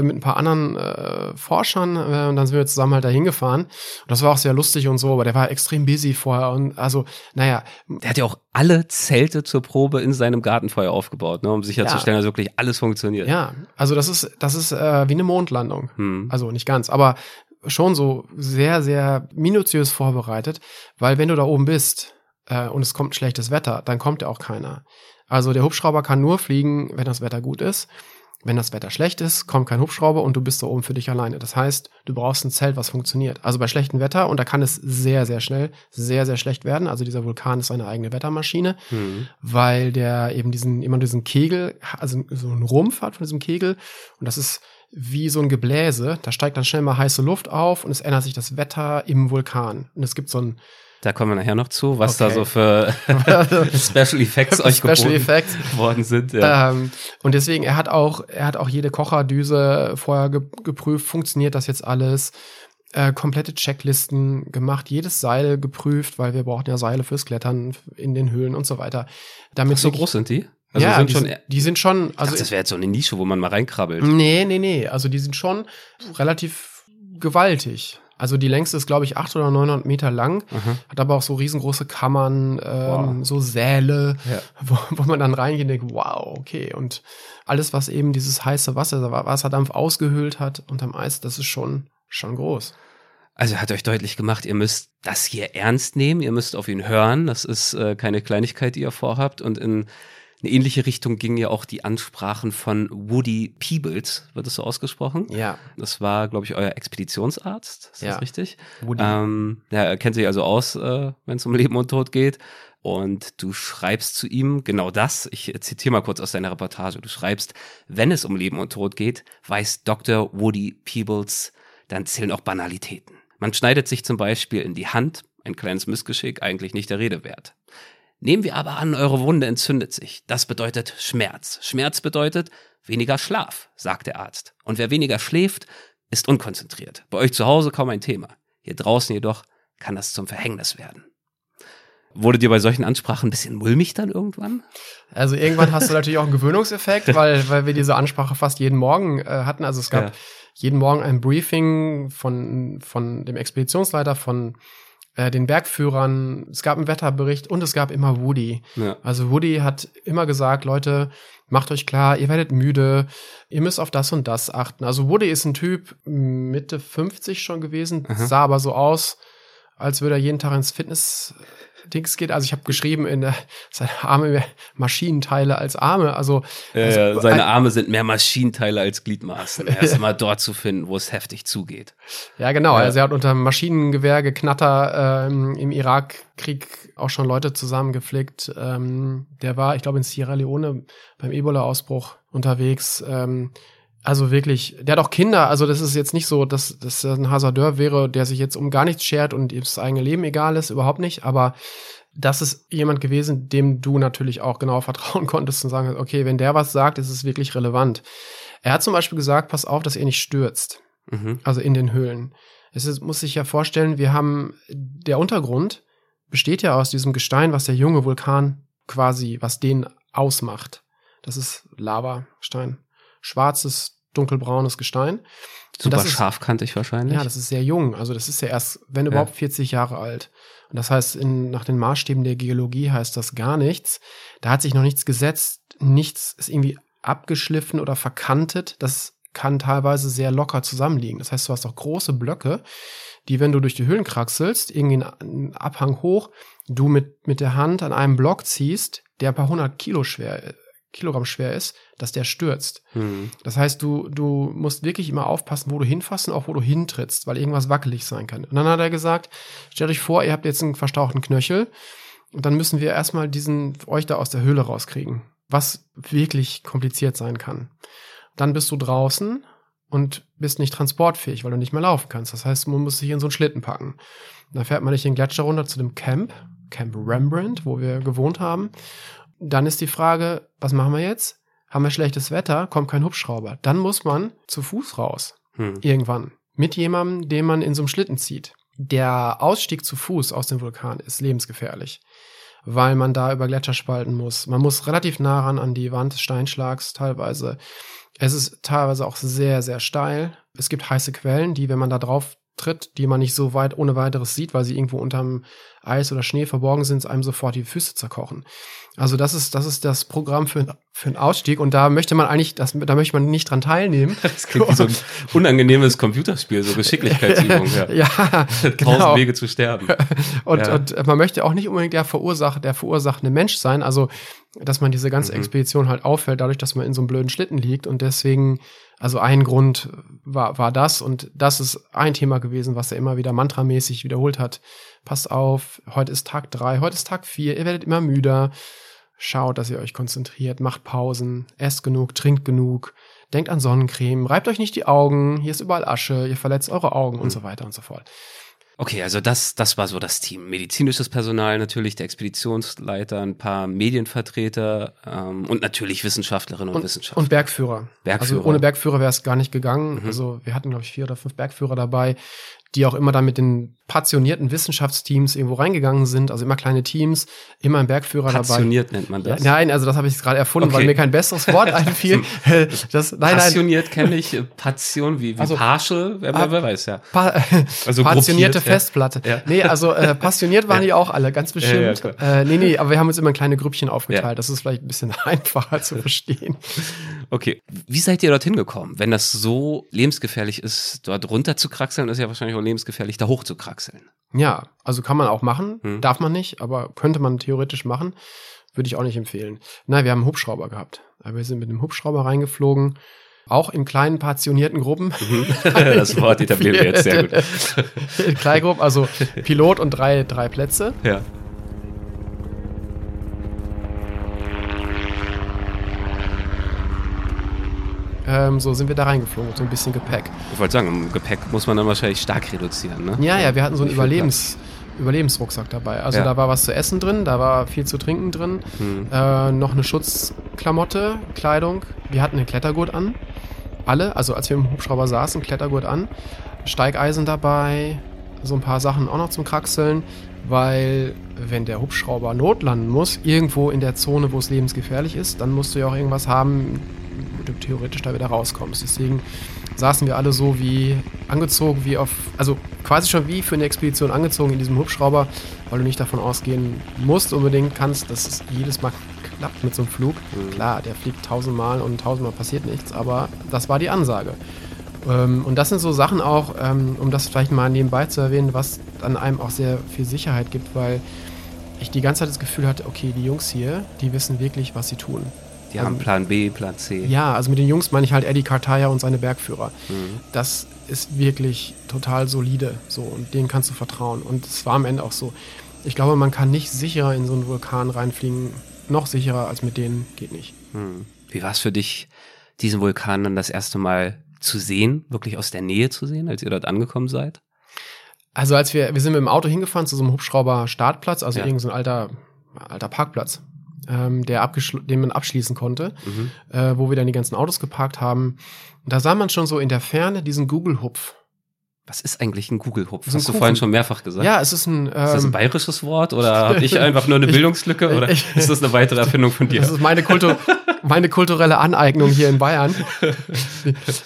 mit ein paar anderen äh, Forschern äh, und dann sind wir zusammen halt dahin gefahren. Und das war auch sehr lustig und so, aber der war extrem busy vorher und also, naja, Der hat ja auch alle Zelte zur Probe in seinem Gartenfeuer aufgebaut, ne, um sicherzustellen, dass wirklich alles funktioniert. ja, also das ist, das ist äh, wie eine Mondlandung. Hm. Also nicht ganz, aber schon so sehr, sehr minutiös vorbereitet, weil wenn du da oben bist äh, und es kommt schlechtes Wetter, dann kommt ja auch keiner. Also der Hubschrauber kann nur fliegen, wenn das Wetter gut ist. Wenn das Wetter schlecht ist, kommt kein Hubschrauber und du bist da oben für dich alleine. Das heißt, du brauchst ein Zelt, was funktioniert. Also bei schlechtem Wetter, und da kann es sehr, sehr schnell, sehr, sehr schlecht werden. Also dieser Vulkan ist eine eigene Wettermaschine Hm. weil der eben diesen, immer diesen Kegel, also so einen Rumpf hat von diesem Kegel und das ist wie so ein Gebläse. Da steigt dann schnell mal heiße Luft auf und es ändert sich das Wetter im Vulkan. Und es gibt so ein Da kommen wir nachher noch zu, was Okay. da so für Special Effects euch Special geboten Effects. worden sind. Ja. Ähm, und deswegen, er hat auch, er hat auch jede Kocherdüse vorher ge geprüft, funktioniert das jetzt alles? Äh, komplette Checklisten gemacht, jedes Seil geprüft, weil wir brauchen ja Seile fürs Klettern in den Höhlen und so weiter. Damit so wirklich- groß sind die? Also ja, sind die, schon, sind, die sind schon, also also das wäre jetzt so eine Nische, wo man mal reinkrabbelt. Nee, nee, nee. Also die sind schon relativ gewaltig. Also die längste ist, glaube ich, 800 oder 900 Meter lang, Aha. hat aber auch so riesengroße Kammern, ähm, Wow. so Säle, Ja. wo, wo man dann reingeht und denkt, wow, okay. Und alles, was eben dieses heiße Wasser, Wasserdampf ausgehöhlt hat unterm Eis, das ist schon, schon groß. Also hat euch deutlich gemacht, ihr müsst das hier ernst nehmen, ihr müsst auf ihn hören. Das ist äh, keine Kleinigkeit, die ihr vorhabt. Und in eine ähnliche Richtung gingen ja auch die Ansprachen von Woody Peebles, wird es so ausgesprochen? Ja. Das war, glaube ich, euer Expeditionsarzt. Ist Ja. das richtig? Woody. Ähm, ja, er kennt sich also aus, äh, wenn es um Leben und Tod geht. Und du schreibst zu ihm genau das. Ich zitiere mal kurz aus deiner Reportage. Du schreibst, wenn es um Leben und Tod geht, weiß Dr. Woody Peebles, dann zählen auch Banalitäten. Man schneidet sich zum Beispiel in die Hand, ein kleines Missgeschick, eigentlich nicht der Rede wert. Nehmen wir aber an, eure Wunde entzündet sich. Das bedeutet Schmerz. Schmerz bedeutet weniger Schlaf, sagt der Arzt. Und wer weniger schläft, ist unkonzentriert. Bei euch zu Hause kaum ein Thema. Hier draußen jedoch kann das zum Verhängnis werden. Wurde dir bei solchen Ansprachen ein bisschen mulmig dann irgendwann? Also irgendwann hast du natürlich auch einen Gewöhnungseffekt, weil, weil wir diese Ansprache fast jeden Morgen äh, hatten. Also es gab Ja. jeden Morgen ein Briefing von, von dem Expeditionsleiter, von äh, den Bergführern. Es gab einen Wetterbericht und es gab immer Woody. Ja. Also Woody hat immer gesagt, Leute, macht euch klar, ihr werdet müde, ihr müsst auf das und das achten. Also Woody ist ein Typ Mitte 50 schon gewesen, Aha. sah aber so aus, als würde er jeden Tag ins Fitness Dings geht. Also ich habe geschrieben in der seine Arme mehr Maschinenteile als Arme. Also, also Äh, seine ein- Arme sind mehr Maschinenteile als Gliedmaßen. Er ist immer dort zu finden, wo es heftig zugeht. Ja, genau. Ja. Also er hat unter Maschinengewehr geknatter ähm, im Irakkrieg auch schon Leute zusammengeflickt. Ähm, der war, ich glaube, in Sierra Leone beim Ebola-Ausbruch unterwegs. Ähm, also wirklich, der hat auch Kinder. Also das ist jetzt nicht so, dass das ein Hasardeur wäre, der sich jetzt um gar nichts schert und ihm das eigene Leben egal ist. Überhaupt nicht. Aber das ist jemand gewesen, dem du natürlich auch genau vertrauen konntest und sagen, okay, wenn der was sagt, ist es wirklich relevant. Er hat zum Beispiel gesagt, pass auf, dass ihr nicht stürzt Mhm. also in den Höhlen. Es ist, muss sich ja vorstellen, wir haben, der Untergrund besteht ja aus diesem Gestein, was der junge Vulkan quasi, was den ausmacht. Das ist Lavastein. Schwarzes, dunkelbraunes Gestein. Super das ist- scharfkantig wahrscheinlich. Ja, das ist sehr jung. Also das ist ja erst, wenn überhaupt, 40 Jahre alt. Und das heißt, in, nach den Maßstäben der Geologie heißt das gar nichts. Da hat sich noch nichts gesetzt, nichts ist irgendwie abgeschliffen oder verkantet. Das kann teilweise sehr locker zusammenliegen. Das heißt, du hast auch große Blöcke, die, wenn du durch die Höhlen kraxelst, irgendwie einen Abhang hoch, du mit, mit der Hand an einem Block ziehst, der ein paar hundert Kilo schwer, Kilogramm schwer ist, dass der stürzt. Hm. Das heißt, du, du musst wirklich immer aufpassen, wo du hinfasst und auch wo du hintrittst, weil irgendwas wackelig sein kann. Und dann hat er gesagt, stellt euch vor, ihr habt jetzt einen verstauchten Knöchel und dann müssen wir erstmal diesen, euch da aus der Höhle rauskriegen, was wirklich kompliziert sein kann. Dann bist du draußen und bist nicht transportfähig, weil du nicht mehr laufen kannst. Das heißt, man muss sich in so einen Schlitten packen. Dann fährt man nicht den Gletscher runter zu dem Camp, Camp Rembrandt, wo wir gewohnt haben. Dann ist die Frage, was machen wir jetzt? Haben wir schlechtes Wetter, kommt kein Hubschrauber. Dann muss man zu Fuß raus. Hm. Irgendwann. Mit jemandem, den man in so einem Schlitten zieht. Der Ausstieg zu Fuß aus dem Vulkan ist lebensgefährlich. Weil man da über Gletscher spalten muss. Man muss relativ nah ran an die Wand des Steinschlags teilweise. Es ist teilweise auch sehr, sehr steil. Es gibt heiße Quellen, die, wenn man da drauf tritt, die man nicht so weit ohne weiteres sieht, weil sie irgendwo unterm Eis oder Schnee verborgen sind, einem sofort die Füße zerkochen. Also das ist, das ist das Programm für, für einen Ausstieg und da möchte man eigentlich, das, da möchte man nicht dran teilnehmen. Das klingt wie so ein unangenehmes Computerspiel, so Geschicklichkeitsübung. Ja. ja, Tausend genau. Wege zu sterben. Und, Ja. und man möchte auch nicht unbedingt der Verursacher, der verursachende Mensch sein. Also, dass man diese ganze Mhm. Expedition halt auffällt, dadurch, dass man in so einem blöden Schlitten liegt. Und deswegen, also ein Grund war, war das. Und das ist ein Thema gewesen, was er immer wieder mantramäßig wiederholt hat. Passt auf, heute ist Tag drei, heute ist Tag vier, ihr werdet immer müder. Schaut, dass ihr euch konzentriert, macht Pausen, esst genug, trinkt genug, denkt an Sonnencreme, reibt euch nicht die Augen, hier ist überall Asche, ihr verletzt eure Augen und so weiter und so fort. Okay, also das, das war so das Team. Medizinisches Personal natürlich, der Expeditionsleiter, ein paar Medienvertreter ähm, und natürlich Wissenschaftlerinnen und, Wissenschaftler. Und Bergführer. Bergführer. Also ohne Bergführer wäre es gar nicht gegangen. Mhm. Also wir hatten, glaube ich, vier oder fünf Bergführer dabei, die auch immer dann mit den passionierten Wissenschaftsteams irgendwo reingegangen sind. Also immer kleine Teams, immer ein Bergführer dabei. Passioniert nennt man Ja, das. nein, also das habe ich gerade erfunden, Okay. weil mir kein besseres Wort einfiel. das, nein, nein. Passioniert kenne ich, äh, Passion wie, wie Also- partial, wer, Ah, wer weiß ja. Pa Also passionierte gruppiert, ja. Festplatte. Ja. Nee, also äh, passioniert waren Ja. die auch alle, ganz bestimmt. Ja, ja, äh, nee, nee, aber wir haben uns immer in kleine Grüppchen aufgeteilt. Ja. Das ist vielleicht ein bisschen einfacher zu verstehen. Okay. Wie seid ihr dorthin gekommen? Wenn das so lebensgefährlich ist, dort runter zu kraxeln, ist ja wahrscheinlich auch lebensgefährlich, da hoch zu kraxeln. Ja, also kann man auch machen, Hm. darf man nicht, aber könnte man theoretisch machen, würde ich auch nicht empfehlen. Nein, wir haben einen Hubschrauber gehabt. Aber Wir sind mit dem Hubschrauber reingeflogen, auch in kleinen passionierten Gruppen. das Wort etablieren wir jetzt sehr gut. in Kleingruppen, also Pilot und drei, drei Plätze. Ja. Ähm, so sind wir da reingeflogen, mit so ein bisschen Gepäck. Ich wollte sagen, im Gepäck muss man dann wahrscheinlich stark reduzieren, ne? Ja, ja, wir hatten so einen Überlebens, Überlebensrucksack dabei. Also Ja. da war was zu essen drin, da war viel zu trinken drin, Hm. äh, noch eine Schutzklamotte, Kleidung. Wir hatten einen Klettergurt an. Alle, also als wir im Hubschrauber saßen, Klettergurt an. Steigeisen dabei, so ein paar Sachen auch noch zum Kraxeln, weil wenn der Hubschrauber notlanden muss, irgendwo in der Zone, wo es lebensgefährlich ist, dann musst du ja auch irgendwas haben, theoretisch da wieder rauskommst. Deswegen saßen wir alle so wie angezogen, wie auf, also quasi schon wie für eine Expedition angezogen in diesem Hubschrauber, weil du nicht davon ausgehen musst unbedingt kannst, dass es jedes Mal klappt mit so einem Flug. Klar, der fliegt tausendmal und tausendmal passiert nichts, aber das war die Ansage. Ähm, und das sind so Sachen auch, ähm, um das vielleicht mal nebenbei zu erwähnen, was dann einem auch sehr viel Sicherheit gibt, weil ich die ganze Zeit das Gefühl hatte, okay, die Jungs hier, die wissen wirklich, was sie tun. Die haben Ähm, Plan B, Plan C. Ja, also mit den Jungs meine ich halt Eddie Cartaya und seine Bergführer. Mhm. Das ist wirklich total solide so und denen kannst du vertrauen. Und es war am Ende auch so. Ich glaube, man kann nicht sicherer in so einen Vulkan reinfliegen, noch sicherer als mit denen geht nicht. Hm. Wie war es für dich, diesen Vulkan dann das erste Mal zu sehen, wirklich aus der Nähe zu sehen, als ihr dort angekommen seid? Also als wir, wir sind mit dem Auto hingefahren zu so einem Hubschrauber-Startplatz, also Ja. irgendein so ein alter, alter Parkplatz, ähm, der den man abschließen konnte, Mhm. äh, wo wir dann die ganzen Autos geparkt haben. Und da sah man schon so in der Ferne diesen Google-Hupf. Was ist eigentlich ein ein Hast du Kuchen. vorhin schon mehrfach gesagt? Ja, es ist ein. Ist das ein Ähm, bayerisches Wort oder habe ich einfach nur eine Bildungslücke oder ist das eine weitere Erfindung von dir? das ist meine, Kultur, meine kulturelle Aneignung hier in Bayern.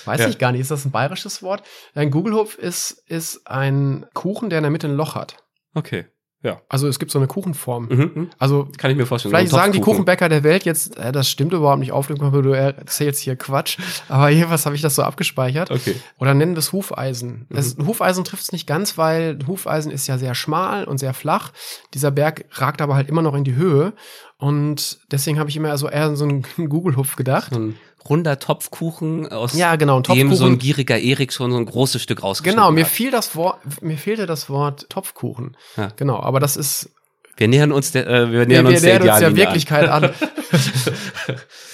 Weiß Ja. ich gar nicht. Ist das ein bayerisches Wort? Ein Gugelhupf ist, ist ein Kuchen, der in der Mitte ein Loch hat. Okay, ja. Also es gibt so eine Kuchenform. Mhm. mhm. Also Kann ich mir vorstellen. Vielleicht sagen die. Kuchenbäcker der Welt jetzt, äh, das stimmt überhaupt nicht, Aufklärung, du erzählst hier Quatsch. Aber jedenfalls habe ich das so abgespeichert. Okay. Oder nennen wir es Hufeisen. Mhm. Das, Hufeisen trifft es nicht ganz, weil Hufeisen ist ja sehr schmal und sehr flach. Dieser Berg ragt aber halt immer noch in die Höhe. Und deswegen habe ich immer so eher an so einen Google-Hupf gedacht. So ein runder Topfkuchen aus Ja, genau, dem so ein gieriger Erik schon so ein großes Stück rausgeschnitten Genau, mir hat. fiel das Wort, mir fehlte das Wort Topfkuchen. Ja. Genau, aber das ist Wir nähern uns der, äh, wir nähern wir uns der nähern uns der Ideallinie an. Wirklichkeit an.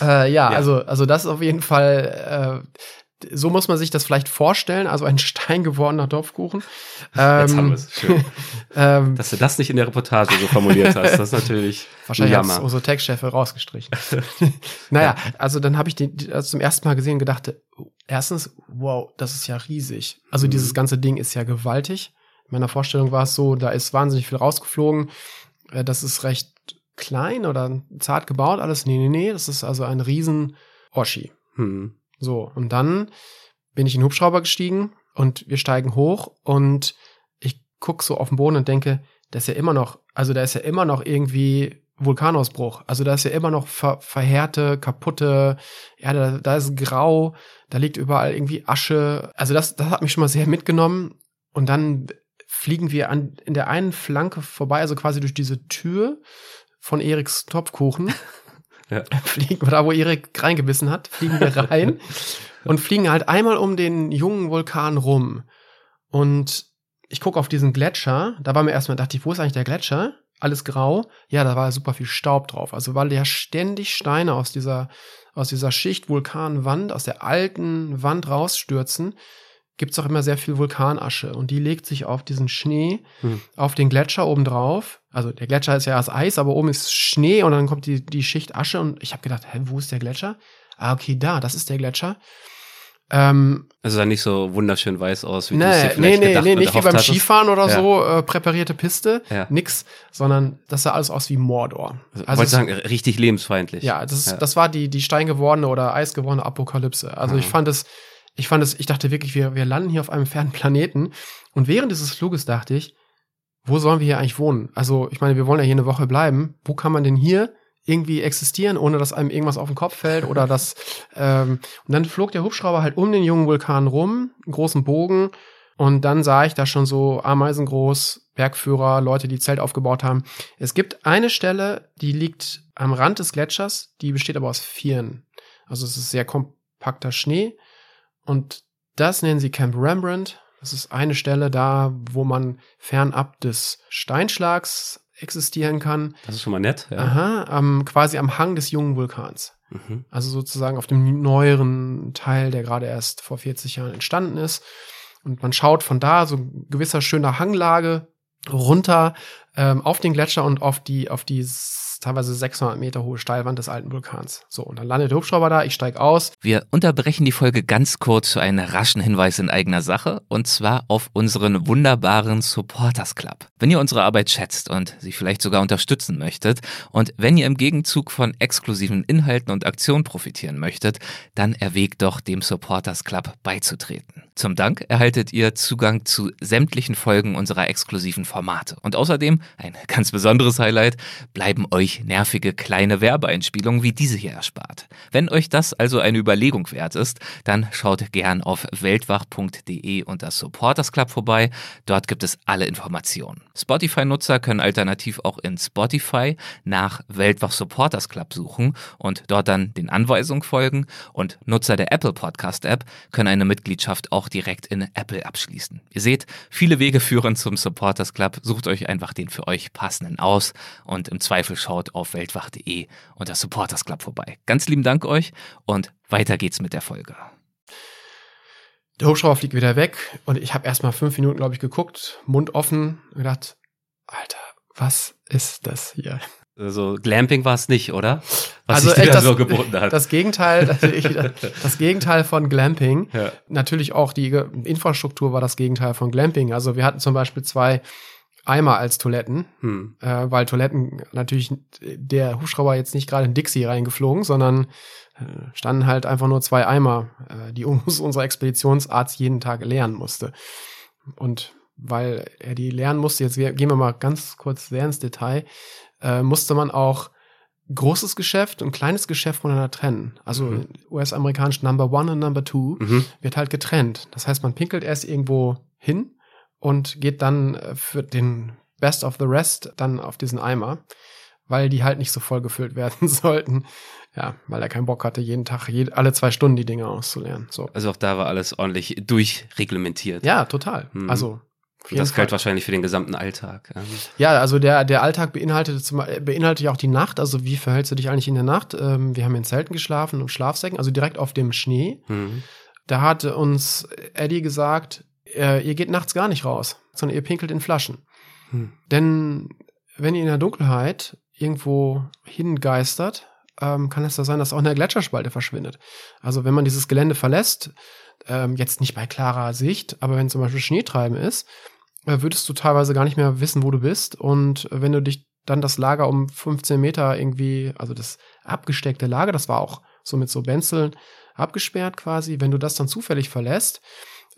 äh, ja, Also, also das ist auf jeden Fall, äh, so muss man sich das vielleicht vorstellen, also ein steingewordener Topfkuchen. Ähm, Jetzt haben wir es. Schön. ähm, Dass du das nicht in der Reportage so formuliert hast, das ist natürlich ein wahrscheinlich hat unsere Textchefe rausgestrichen. naja, also dann habe ich den also zum ersten Mal gesehen und gedacht, erstens, wow, das ist ja riesig. Also Mhm. dieses ganze Ding ist ja gewaltig. In meiner Vorstellung war es so, da ist wahnsinnig viel rausgeflogen. Äh, Das ist recht klein oder zart gebaut alles. Nee, nee, nee, das ist also ein riesen Oschi. Hm. So, und dann bin ich in den Hubschrauber gestiegen und wir steigen hoch und ich guck so auf den Boden und denke, da ist ja immer noch, also da ist ja immer noch irgendwie Vulkanausbruch. Also da ist ja immer noch ver verheerte, kaputte, ja, da, da ist grau, da liegt überall irgendwie Asche. Also das, das hat mich schon mal sehr mitgenommen. Und dann fliegen wir an, in der einen Flanke vorbei, also quasi durch diese Tür von Eriks Topfkuchen. Ja. Fliegen wir da, wo Erik reingebissen hat, fliegen wir rein und fliegen halt einmal um den jungen Vulkan rum. Und ich gucke auf diesen Gletscher, da war mir erstmal, dachte ich, wo ist eigentlich der Gletscher? Alles grau. Ja, da war super viel Staub drauf. Also weil ja ständig Steine aus dieser, aus dieser Schicht Vulkanwand, aus der alten Wand rausstürzen, gibt's auch immer sehr viel Vulkanasche. Und die legt sich auf diesen Schnee, Hm. auf den Gletscher oben drauf. Also der Gletscher ist ja aus Eis, aber oben ist Schnee und dann kommt die, die Schicht Asche. Und ich habe gedacht, hä, wo ist der Gletscher? Ah, okay, da, das ist der Gletscher. Ähm, Also sah nicht so wunderschön weiß aus, wie du es dir Nee, nee, vielleicht nee, gedacht nee, und nicht wie beim hattest. Skifahren oder Ja. so, äh, präparierte Piste, Ja. nix, sondern das sah alles aus wie Mordor. Also, Also wollte sagen, richtig lebensfeindlich. ja, das, Ja. das war die, die steingewordene oder eisgewordene Apokalypse. Also ich Mhm. fand es, ich fand es, ich dachte wirklich, wir, wir landen hier auf einem fernen Planeten. Und während dieses Fluges dachte ich, wo sollen wir hier eigentlich wohnen? Also ich meine, wir wollen ja hier eine Woche bleiben. Wo kann man denn hier irgendwie existieren, ohne dass einem irgendwas auf den Kopf fällt oder das, ähm, und dann flog der Hubschrauber halt um den jungen Vulkan rum, einen großen Bogen. Und dann sah ich da schon so ameisengroß, Bergführer, Leute, die Zelt aufgebaut haben. Es gibt eine Stelle, die liegt am Rand des Gletschers, die besteht aber aus Vieren. Also es ist sehr kompakter Schnee. Und das nennen sie Camp Rembrandt. Das ist eine Stelle da, wo man fernab des Steinschlags existieren kann. Das ist schon mal nett. Ja. Aha, am, quasi am Hang des jungen Vulkans. Mhm. Also sozusagen auf dem neueren Teil, der gerade erst vor 40 Jahren entstanden ist. Und man schaut von da so gewisser schöner Hanglage runter ähm, auf den Gletscher und auf die, auf die teilweise 600 Meter hohe Steilwand des alten Vulkans. So, und dann landet der Hubschrauber da, ich steig aus. Wir unterbrechen die Folge ganz kurz für einen raschen Hinweis in eigener Sache und zwar auf unseren wunderbaren Supporters Club. Wenn ihr unsere Arbeit schätzt und sie vielleicht sogar unterstützen möchtet und wenn ihr im Gegenzug von exklusiven Inhalten und Aktionen profitieren möchtet, dann erwägt doch dem Supporters Club beizutreten. Zum Dank erhaltet ihr Zugang zu sämtlichen Folgen unserer exklusiven Formate und außerdem ein ganz besonderes Highlight bleiben euch nervige kleine Werbeeinspielungen wie diese hier erspart. Wenn euch das also eine Überlegung wert ist, dann schaut gern auf weltwach.de unter Supporters Club vorbei. Dort gibt es alle Informationen. Spotify-Nutzer können alternativ auch in Spotify nach Weltwach Supporters Club suchen und dort dann den Anweisungen folgen. Und Nutzer der Apple Podcast App können eine Mitgliedschaft auch direkt in Apple abschließen. Ihr seht, viele Wege führen zum Supporters Club. Sucht euch einfach den für euch passenden aus und im Zweifel schaut auf weltwach.de unter Supporters Club vorbei. Ganz lieben Dank euch und weiter geht's mit der Folge. Der Hubschrauber fliegt wieder weg und ich habe erst mal fünf Minuten, glaube ich, geguckt, Mund offen und gedacht, Alter, was ist das hier? Also Glamping war es nicht, oder? was Also sich dir echt da das- so geboten hat. Das Gegenteil, das, das Gegenteil von Glamping. ja. Natürlich auch die Infrastruktur war das Gegenteil von Glamping. Also wir hatten zum Beispiel zwei Eimer als Toiletten, hm. äh, weil Toiletten natürlich der Hubschrauber jetzt nicht gerade in Dixie reingeflogen, sondern äh, standen halt einfach nur zwei Eimer, äh, die uns unser Expeditionsarzt jeden Tag leeren musste. Und weil er die lernen musste, jetzt gehen wir mal ganz kurz sehr ins Detail, äh, musste man auch großes Geschäft und kleines Geschäft voneinander trennen. Also Mhm. US-amerikanisch Number One und Number Two Mhm. wird halt getrennt. Das heißt, man pinkelt erst irgendwo hin und geht dann äh, für den Best of the Rest dann auf diesen Eimer, weil die halt nicht so voll gefüllt werden sollten. Ja, weil er keinen Bock hatte, jeden Tag, jed alle zwei Stunden die Dinge auszulernen. So. Also auch da war alles ordentlich durchreglementiert. Ja, total. Mhm. Also das Fall. galt wahrscheinlich für den gesamten Alltag. Ja. Also der, der Alltag beinhaltet, zum, beinhaltet ja auch die Nacht. Also wie verhältst du dich eigentlich in der Nacht? Ähm, wir haben in Zelten geschlafen und Schlafsäcken, also direkt auf dem Schnee. Mhm. Da hatte uns Eddie gesagt, äh, ihr geht nachts gar nicht raus, sondern ihr pinkelt in Flaschen. Hm. Denn wenn ihr in der Dunkelheit irgendwo hingeistert, ähm, kann es da sein, dass auch eine Gletscherspalte verschwindet. Also wenn man dieses Gelände verlässt, ähm, jetzt nicht bei klarer Sicht, aber wenn zum Beispiel Schneetreiben ist, würdest du teilweise gar nicht mehr wissen, wo du bist. Und wenn du dich dann das Lager um 15 Meter irgendwie, also das abgesteckte Lager, das war auch so mit so Benzeln abgesperrt quasi, wenn du das dann zufällig verlässt,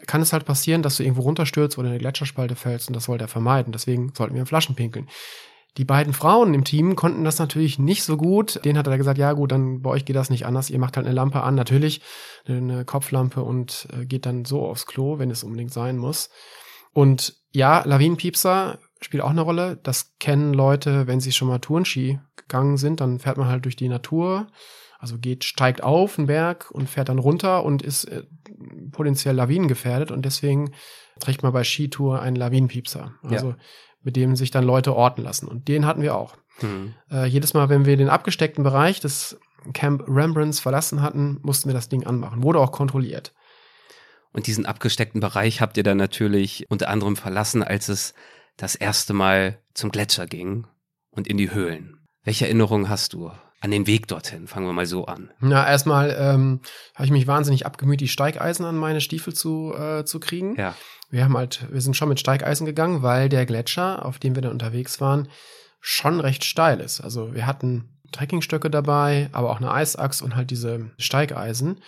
kann es halt passieren, dass du irgendwo runterstürzt oder in eine Gletscherspalte fällst und das wollte er vermeiden. Deswegen sollten wir in Flaschen pinkeln. Die beiden Frauen im Team konnten das natürlich nicht so gut. Denen hat er gesagt, ja gut, dann bei euch geht das nicht anders. Ihr macht halt eine Lampe an, natürlich eine Kopflampe und äh, geht dann so aufs Klo, wenn es unbedingt sein muss. Und ja, Lawinenpiepser spielt auch eine Rolle. Das kennen Leute, wenn sie schon mal Tourenski gegangen sind, dann fährt man halt durch die Natur. Also geht, steigt auf einen Berg und fährt dann runter und ist äh, potenziell lawinengefährdet und deswegen trägt man bei Skitour einen Lawinenpiepser. Also mit dem sich dann Leute orten lassen. Und den hatten wir auch. Mhm. Äh, jedes Mal, wenn wir den abgesteckten Bereich des Camp Rembrandts verlassen hatten, mussten wir das Ding anmachen. Wurde auch kontrolliert. Und diesen abgesteckten Bereich habt ihr dann natürlich unter anderem verlassen, als es das erste Mal zum Gletscher ging und in die Höhlen. Welche Erinnerungen hast du an den Weg dorthin? Fangen wir mal so an. Na, erstmal ähm, habe ich mich wahnsinnig abgemüht, die Steigeisen an meine Stiefel zu, äh, zu kriegen. Ja. Wir haben halt, wir sind schon mit Steigeisen gegangen, weil der Gletscher, auf dem wir dann unterwegs waren, schon recht steil ist. Also wir hatten Trekkingstöcke dabei, aber auch eine Eisachs und halt diese Steigeisen.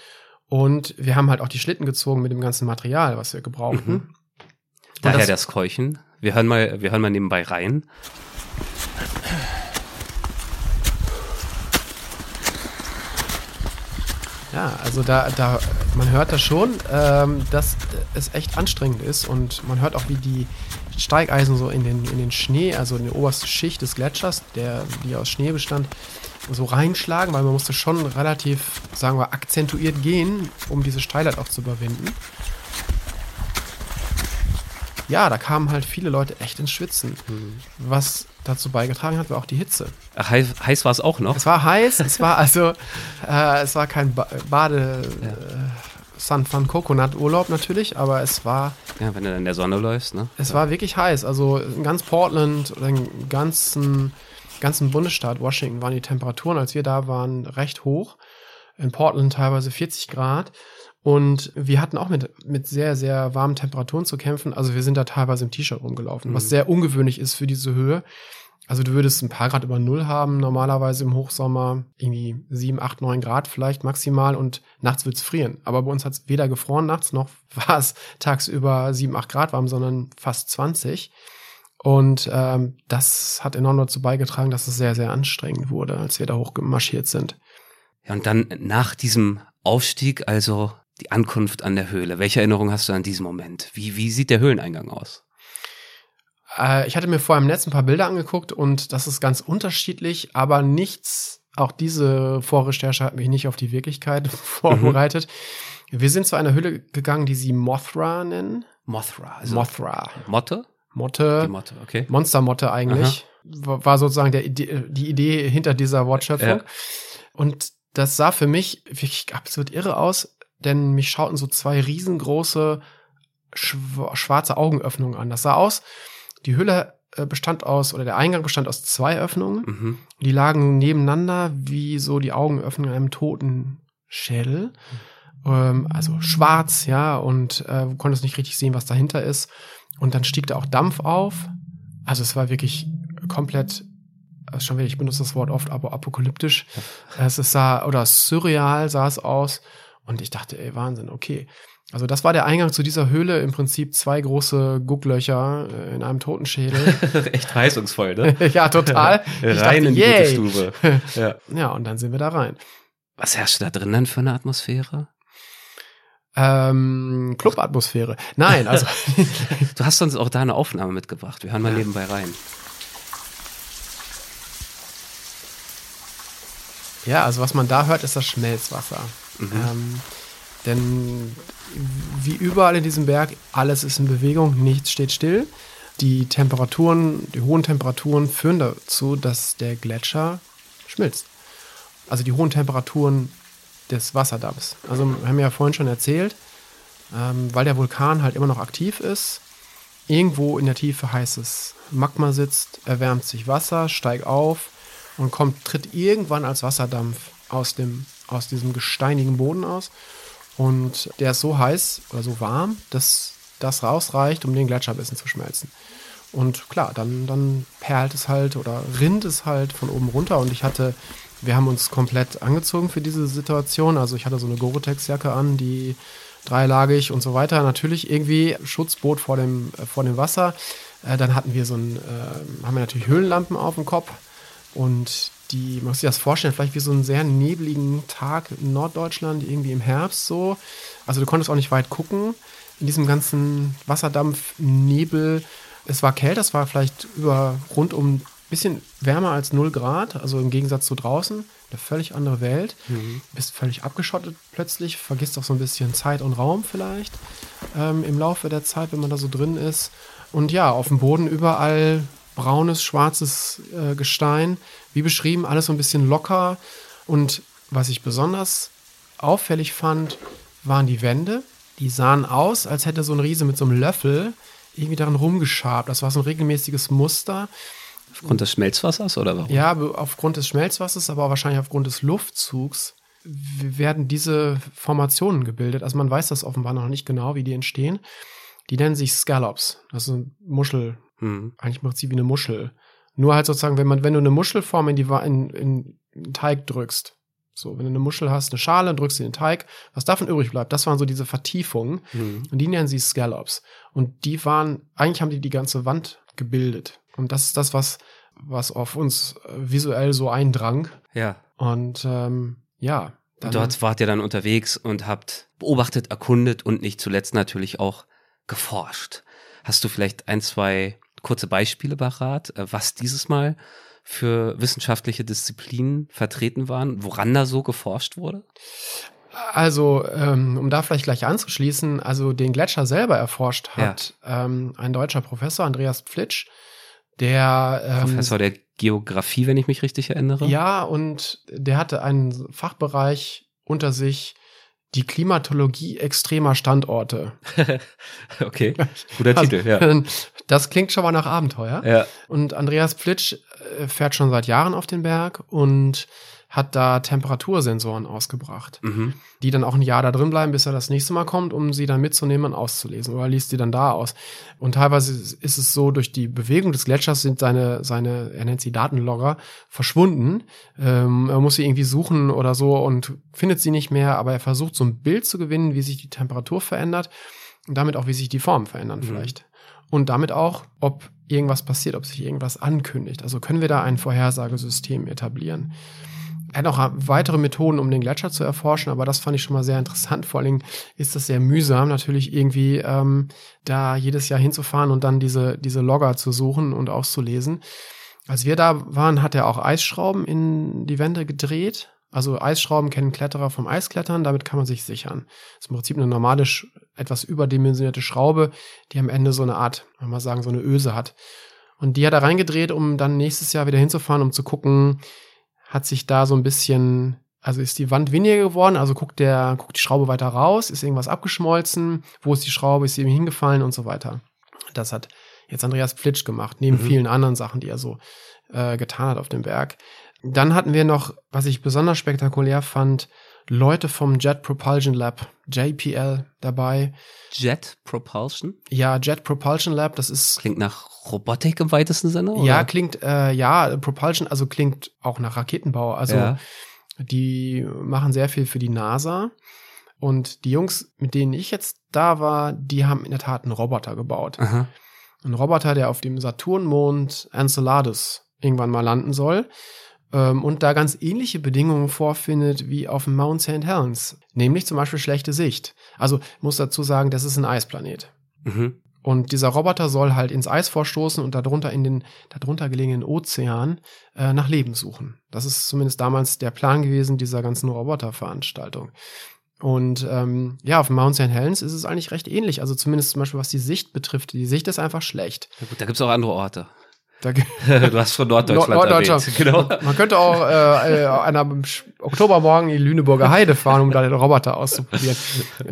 Und wir haben halt auch die Schlitten gezogen mit dem ganzen Material, was wir gebrauchten. Mhm. Daher das- das, Keuchen. Wir hören mal, wir hören mal nebenbei rein. Ja, also da, da, man hört das schon, ähm, dass es echt anstrengend ist und man hört auch, wie die Steigeisen so in den, in den Schnee, also in die oberste Schicht des Gletschers, der, die aus Schnee bestand, so reinschlagen, weil man musste schon relativ, sagen wir, akzentuiert gehen, um diese Steilheit auch zu überwinden. Ja, da kamen halt viele Leute echt ins Schwitzen. Was dazu beigetragen hat, war auch die Hitze. Ach, heiß, heiß war es auch noch. Es war heiß, es war also, äh, es war kein ba Bade Ja. äh, San Fran Coconut Urlaub natürlich, aber es war, Ja, wenn du dann in der Sonne läufst, ne? es war wirklich heiß. Also in ganz Portland oder im ganzen, ganzen Bundesstaat Washington waren die Temperaturen, als wir da waren, recht hoch. In Portland teilweise 40 Grad. Und wir hatten auch mit, mit sehr, sehr warmen Temperaturen zu kämpfen. Also wir sind da teilweise im T-Shirt rumgelaufen, was Mhm. sehr ungewöhnlich ist für diese Höhe. Also du würdest ein paar Grad über Null haben, normalerweise im Hochsommer irgendwie 7, 8, 9 Grad vielleicht maximal und nachts wird's frieren. Aber bei uns hat's weder gefroren nachts noch war es tagsüber 7, 8 Grad warm, sondern fast 20. Und ähm, das hat enorm dazu beigetragen, dass es sehr, sehr anstrengend wurde, als wir da hochgemarschiert sind. Ja, und dann nach diesem Aufstieg, also die Ankunft an der Höhle. Welche Erinnerung hast du an diesen Moment? Wie, wie sieht der Höhleneingang aus? Äh, ich hatte mir vorher im Netz ein paar Bilder angeguckt und das ist ganz unterschiedlich, aber nichts, auch diese Vorrecherche hat mich nicht auf die Wirklichkeit vorbereitet. Wir sind zu einer Höhle gegangen, die sie Mothra nennen. Mothra. Also Mothra. Motte? Motte. Motte, okay. Monstermotte eigentlich. War war sozusagen der die Idee hinter dieser Wortschöpfung. Ja. Und das sah für mich wirklich absolut irre aus, denn mich schauten so zwei riesengroße schw schwarze Augenöffnungen an. Das sah aus, die Hülle äh, bestand aus, oder der Eingang bestand aus zwei Öffnungen. Mhm. Die lagen nebeneinander, wie so die Augenöffnung in einem toten Schädel. Ähm, also schwarz, ja, und äh, du konntest nicht richtig sehen, was dahinter ist. Und dann stieg da auch Dampf auf. Also es war wirklich komplett, äh, schon wieder, ich benutze das Wort oft, aber apokalyptisch. Es sah, oder surreal sah es aus. Und ich dachte, ey, Wahnsinn, okay. Also das war der Eingang zu dieser Höhle, im Prinzip zwei große Gucklöcher äh, in einem Totenschädel. Echt verheißungsvoll, ne? ja, total. Ich Rein dachte, in die yay. gute Stube. Ja. Ja, und dann sind wir da rein. Was herrscht da drin dann für eine Atmosphäre? Ähm, Clubatmosphäre. Nein, also Du hast uns auch da eine Aufnahme mitgebracht. Wir hören mal nebenbei rein. Ja, also was man da hört, ist das Schmelzwasser. Mhm. Ähm, denn wie überall in diesem Berg, alles ist in Bewegung, nichts steht still. Die Temperaturen, die hohen Temperaturen führen dazu, dass der Gletscher schmilzt. Also die hohen Temperaturen des Wasserdampfs. Also wir haben ja vorhin schon erzählt, ähm, weil der Vulkan halt immer noch aktiv ist, irgendwo in der Tiefe heißes Magma sitzt, erwärmt sich Wasser, steigt auf und kommt, tritt irgendwann als Wasserdampf aus, dem, aus diesem gesteinigen Boden aus. Und der ist so heiß oder so warm, dass das rausreicht, um den Gletscher ein bisschen zu schmelzen. Und klar, dann, dann perlt es halt oder rinnt es halt von oben runter. Und ich hatte, wir haben uns komplett angezogen für diese Situation. Also ich hatte so eine Gore-Tex-Jacke an, die dreilagig und so weiter. Natürlich irgendwie Schutzboot vor dem, äh, vor dem Wasser. Äh, dann hatten wir so ein, äh, haben wir natürlich Höhlenlampen auf dem Kopf. Und die, man muss sich das vorstellen, vielleicht wie so einen sehr nebligen Tag in Norddeutschland, irgendwie im Herbst so. Also du konntest auch nicht weit gucken in diesem ganzen Wasserdampfnebel. Es war kälter, es war vielleicht über rund um bisschen wärmer als 0 Grad, also im Gegensatz zu draußen. Eine völlig andere Welt. Bist völlig abgeschottet plötzlich, vergisst auch so ein bisschen Zeit und Raum vielleicht ähm, im Laufe der Zeit, wenn man da so drin ist. Und ja, auf dem Boden überall braunes, schwarzes äh, Gestein. Wie beschrieben, alles so ein bisschen locker. Und was ich besonders auffällig fand, waren die Wände. Die sahen aus, als hätte so ein Riese mit so einem Löffel irgendwie daran rumgeschabt. Das war so ein regelmäßiges Muster. Aufgrund des Schmelzwassers oder warum? Ja, aufgrund des Schmelzwassers, aber wahrscheinlich aufgrund des Luftzugs werden diese Formationen gebildet. Also man weiß das offenbar noch nicht genau, wie die entstehen. Die nennen sich Scallops. Das sind Muschel, Mhm. eigentlich im Prinzip wie eine Muschel. Nur halt sozusagen, wenn man, wenn du eine Muschelform in die Wa- in, in den Teig drückst. So, wenn du eine Muschel hast, eine Schale, drückst du in den Teig. Was davon übrig bleibt, das waren so diese Vertiefungen. Mhm. Und die nennen sie Scallops. Und die waren, eigentlich haben die die ganze Wand gebildet. Und das ist das, was, was auf uns äh, visuell so eindrang. Ja. Und ähm, ja. Und dort wart ihr dann unterwegs und habt beobachtet, erkundet und nicht zuletzt natürlich auch geforscht. Hast du vielleicht ein, zwei kurze Beispiele parat, äh, was dieses Mal für wissenschaftliche Disziplinen vertreten waren, woran da so geforscht wurde? Also, ähm, um da vielleicht gleich anzuschließen, also den Gletscher selber erforscht hat ähm, ein deutscher Professor, Andreas Pflitsch, der ähm, Professor der Geografie, wenn ich mich richtig erinnere. Ja, und der hatte einen Fachbereich unter sich, die Klimatologie extremer Standorte. okay, guter Also, Titel, ja. Das klingt schon mal nach Abenteuer. Ja, Und Andreas Plitsch äh, fährt schon seit Jahren auf den Berg und hat da Temperatursensoren ausgebracht, mhm. die dann auch ein Jahr da drin bleiben, bis er das nächste Mal kommt, um sie dann mitzunehmen und auszulesen. Oder liest die dann da aus. Und teilweise ist es so, durch die Bewegung des Gletschers sind seine, seine er nennt sie Datenlogger, verschwunden. Ähm, er muss sie irgendwie suchen oder so und findet sie nicht mehr, aber er versucht so ein Bild zu gewinnen, wie sich die Temperatur verändert und damit auch, wie sich die Formen verändern Mhm. vielleicht. Und damit auch, ob irgendwas passiert, ob sich irgendwas ankündigt. Also können wir da ein Vorhersagesystem etablieren. Er hat auch weitere Methoden, um den Gletscher zu erforschen, aber das fand ich schon mal sehr interessant. Vor allen Dingen ist das sehr mühsam, natürlich irgendwie ähm, da jedes Jahr hinzufahren und dann diese, diese Logger zu suchen und auszulesen. Als wir da waren, hat er auch Eisschrauben in die Wände gedreht. Also Eisschrauben kennen Kletterer vom Eisklettern, damit kann man sich sichern. Das ist im Prinzip eine normale, etwas überdimensionierte Schraube, die am Ende so eine Art, wenn man sagen, so eine Öse hat. Und die hat er reingedreht, um dann nächstes Jahr wieder hinzufahren, um zu gucken, hat sich da so ein bisschen, also ist die Wand weniger geworden, also guckt der, guckt die Schraube weiter raus, ist irgendwas abgeschmolzen, wo ist die Schraube, ist sie ihm hingefallen und so weiter. Das hat jetzt Andreas Pflitsch gemacht, neben Mhm. vielen anderen Sachen, die er so äh, getan hat auf dem Berg. Dann hatten wir noch, was ich besonders spektakulär fand, Leute vom Jet Propulsion Lab, JPL, dabei. Jet Propulsion? Ja, Jet Propulsion Lab, das ist Klingt nach Robotik im weitesten Sinne? Oder? Ja, klingt, äh, ja, Propulsion, also klingt auch nach Raketenbau. Also Ja. die machen sehr viel für die NASA. Und die Jungs, mit denen ich jetzt da war, die haben in der Tat einen Roboter gebaut. Aha. Ein Roboter, der auf dem Saturnmond Enceladus irgendwann mal landen soll. Ähm, und da ganz ähnliche Bedingungen vorfindet wie auf dem Mount St. Helens. Nämlich zum Beispiel schlechte Sicht. Also muss dazu sagen, das ist ein Eisplanet. Mhm. Und dieser Roboter soll halt ins Eis vorstoßen und darunter in den darunter gelegenen Ozean äh, nach Leben suchen. Das ist zumindest damals der Plan gewesen dieser ganzen Roboterveranstaltung. Und ähm, ja, auf dem Mount St. Helens ist es eigentlich recht ähnlich. Also zumindest zum Beispiel was die Sicht betrifft. Die Sicht ist einfach schlecht. Ja, gut, da gibt's auch andere Orte. Du hast von Norddeutschland Nord- Norddeutschland. Genau. man könnte auch äh, äh, an einem Oktobermorgen in die Lüneburger Heide fahren, um da den Roboter auszuprobieren.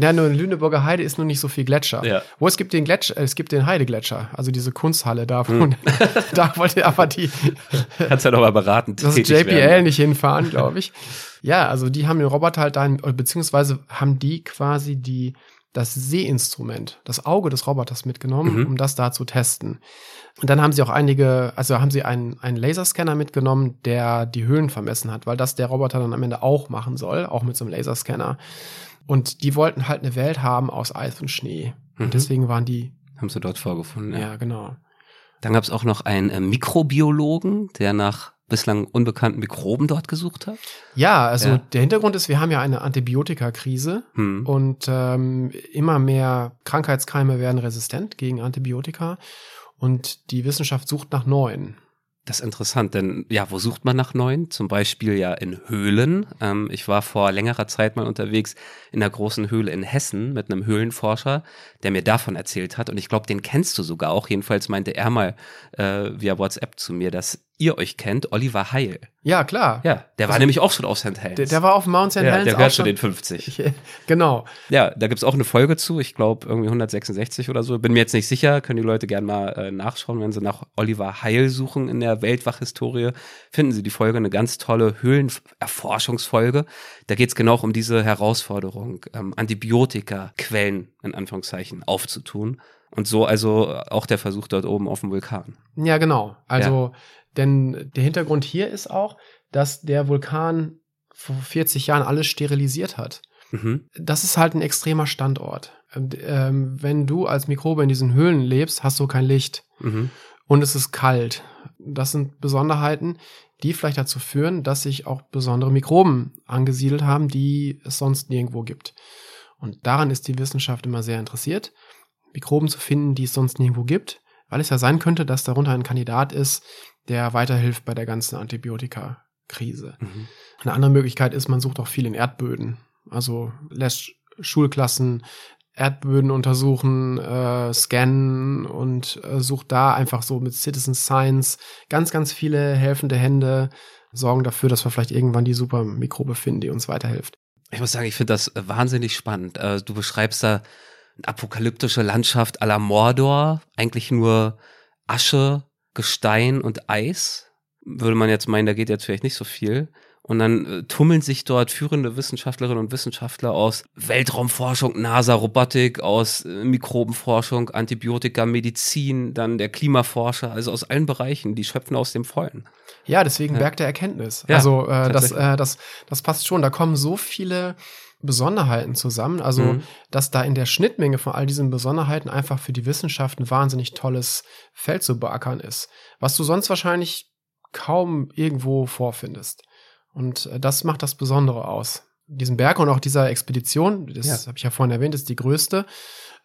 Ja, nur in Lüneburger Heide ist nur nicht so viel Gletscher. Ja. Wo es gibt den Gletscher, äh, es gibt den Heidegletscher, also diese Kunsthalle da. Hm. da wollte aber die, Kannst ja noch mal beraten. das tätig JPL werden. nicht hinfahren, glaube ich. Ja, also die haben den Roboter halt da, beziehungsweise haben die quasi die, das Sehinstrument, das Auge des Roboters mitgenommen, Mhm. um das da zu testen. Und dann haben sie auch einige, also haben sie einen, einen Laserscanner mitgenommen, der die Höhen vermessen hat, weil das der Roboter dann am Ende auch machen soll, auch mit so einem Laserscanner. Und die wollten halt eine Welt haben aus Eis und Schnee. Mhm. Und deswegen waren die, Haben sie dort vorgefunden. ja, Ja. genau. Dann gab's auch noch einen äh, Mikrobiologen, der nach bislang unbekannten Mikroben dort gesucht hat. Ja, also Ja. der Hintergrund ist, wir haben ja eine Antibiotikakrise. Hm. Und ähm, immer mehr Krankheitskeime werden resistent gegen Antibiotika. Und die Wissenschaft sucht nach neuen. Das ist interessant, denn ja, wo sucht man nach neuen? Zum Beispiel ja in Höhlen. Ähm, ich war vor längerer Zeit mal unterwegs in einer großen Höhle in Hessen mit einem Höhlenforscher, der mir davon erzählt hat. Und ich glaube, den kennst du sogar auch. Jedenfalls meinte er mal äh, via WhatsApp zu mir, dass ihr euch kennt, Oliver Heil. Ja, klar. Ja, der war Also, nämlich auch schon auf St. Helens. Der, der war auf Mount St. ja, Helens der gehört schon. den 50. genau. Ja, da gibt's auch eine Folge zu, ich glaube irgendwie 166 oder so. Bin mir jetzt nicht sicher, können die Leute gerne mal äh, nachschauen, wenn sie nach Oliver Heil suchen in der Weltwachhistorie, finden sie die Folge, eine ganz tolle Höhlenerforschungsfolge. Da geht's genau um diese Herausforderung, ähm, Antibiotika-Quellen in Anführungszeichen aufzutun. Und so also auch der Versuch dort oben auf dem Vulkan. Ja, genau. Also, denn der Hintergrund hier ist auch, dass der Vulkan vor 40 Jahren alles sterilisiert hat. Mhm. Das ist halt ein extremer Standort. Und, ähm, wenn du als Mikrobe in diesen Höhlen lebst, hast du kein Licht. Mhm. und es ist kalt. Das sind Besonderheiten, die vielleicht dazu führen, dass sich auch besondere Mikroben angesiedelt haben, die es sonst nirgendwo gibt. Und daran ist die Wissenschaft immer sehr interessiert, Mikroben zu finden, die es sonst nirgendwo gibt, weil es ja sein könnte, dass darunter ein Kandidat ist, der weiterhilft bei der ganzen Antibiotika-Krise. Mhm. Eine andere Möglichkeit ist, man sucht auch viel in Erdböden. Also lässt Schulklassen Erdböden untersuchen, äh, scannen und äh, sucht da einfach so mit Citizen Science ganz, ganz viele helfende Hände, sorgen dafür, dass wir vielleicht irgendwann die super Mikrobe finden, die uns weiterhilft. Ich muss sagen, ich finde das wahnsinnig spannend. Äh, Du beschreibst da eine apokalyptische Landschaft à la Mordor, eigentlich nur Asche, Gestein und Eis. Würde man jetzt meinen, da geht jetzt vielleicht nicht so viel. Und dann äh, tummeln sich dort führende Wissenschaftlerinnen und Wissenschaftler aus Weltraumforschung, NASA, Robotik, aus äh, Mikrobenforschung, Antibiotika, Medizin, dann der Klimaforscher, also aus allen Bereichen, die schöpfen aus dem Vollen. Ja, deswegen Ja. Berg der Erkenntnis. Ja, also äh, das, äh, das, das passt schon. Da kommen so viele Besonderheiten zusammen. Also, Mhm. dass da in der Schnittmenge von all diesen Besonderheiten einfach für die Wissenschaft ein wahnsinnig tolles Feld zu beackern ist, was du sonst wahrscheinlich kaum irgendwo vorfindest. Und äh, das macht das Besondere aus. Diesen Berg und auch dieser Expedition, das Ja. habe ich ja vorhin erwähnt, ist die größte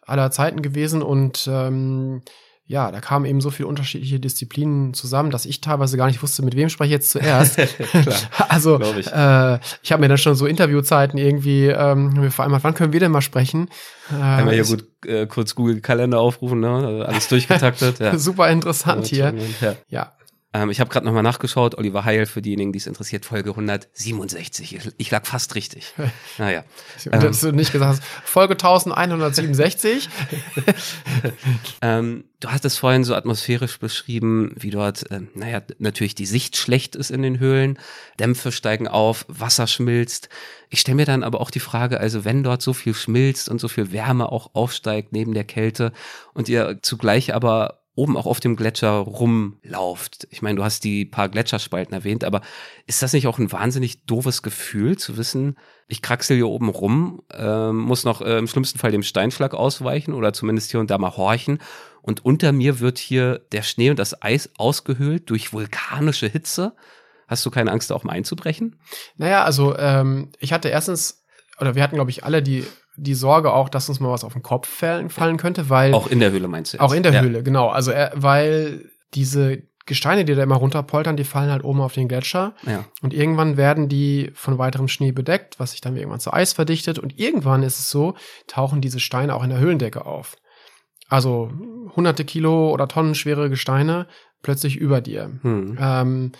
aller Zeiten gewesen und ähm, ja, da kamen eben so viele unterschiedliche Disziplinen zusammen, dass ich teilweise gar nicht wusste, mit wem spreche ich jetzt zuerst. also ich. äh, ich habe mir dann schon so Interviewzeiten irgendwie ähm, vereinbart, wann können wir denn mal sprechen? Äh, man hier ist gut äh, kurz Google-Kalender aufrufen, ne? Also alles durchgetaktet. Ja. Super interessant hier. Ja. Ja. Ähm, ich habe gerade nochmal nachgeschaut, Oliver Heil, für diejenigen, die es interessiert, Folge 167. Ich, lag fast richtig. Naja. Und dass du nicht gesagt hast, Folge 1167. ähm, du hast es vorhin so atmosphärisch beschrieben, wie dort, äh, naja, natürlich die Sicht schlecht ist in den Höhlen, Dämpfe steigen auf, Wasser schmilzt. Ich stelle mir dann aber auch die Frage, also wenn dort so viel schmilzt und so viel Wärme auch aufsteigt neben der Kälte und ihr zugleich aber oben auch auf dem Gletscher rumlauft. Ich meine, du hast die paar Gletscherspalten erwähnt, aber ist das nicht auch ein wahnsinnig doofes Gefühl zu wissen, ich kraxel hier oben rum, äh, muss noch äh, im schlimmsten Fall dem Steinschlag ausweichen oder zumindest hier und da mal horchen und unter mir wird hier der Schnee und das Eis ausgehöhlt durch vulkanische Hitze. Hast du keine Angst, auch mal einzubrechen? Naja, also ähm, ich hatte erstens, oder wir hatten, glaube ich, alle die die Sorge auch, dass uns mal was auf den Kopf fallen, fallen könnte, weil. Auch in der Höhle meinst du? Jetzt? Auch in der ja. Höhle, genau. Also, äh, weil diese Gesteine, die da immer runterpoltern, die fallen halt oben auf den Gletscher. Ja. Und irgendwann werden die von weiterem Schnee bedeckt, was sich dann irgendwann zu Eis verdichtet. Und irgendwann ist es so, tauchen diese Steine auch in der Höhlendecke auf. Also hunderte Kilo oder Tonnen schwere Gesteine plötzlich über dir. Hm. Ähm,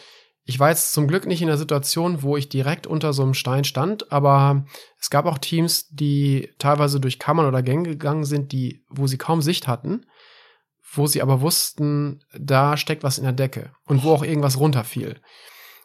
ich war jetzt zum Glück nicht in der Situation, wo ich direkt unter so einem Stein stand, aber es gab auch Teams, die teilweise durch Kammern oder Gänge gegangen sind, die, wo sie kaum Sicht hatten, wo sie aber wussten, da steckt was in der Decke und wo auch irgendwas runterfiel.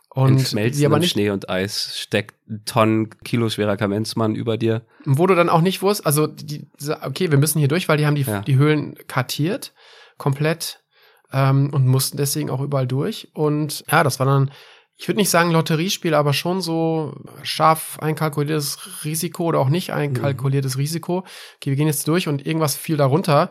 Und Schmelzen aber nicht, Schnee und Eis steckt Tonnen Kilo schwerer Kamenzmann über dir. Wo du dann auch nicht wusst, also die, okay, wir müssen hier durch, weil die haben die, ja. die Höhlen kartiert, komplett ähm, und mussten deswegen auch überall durch. Und ja, das war dann, ich würde nicht sagen Lotteriespiel, aber schon so scharf einkalkuliertes Risiko oder auch nicht einkalkuliertes mhm. Risiko. Okay, wir gehen jetzt durch und irgendwas fiel darunter.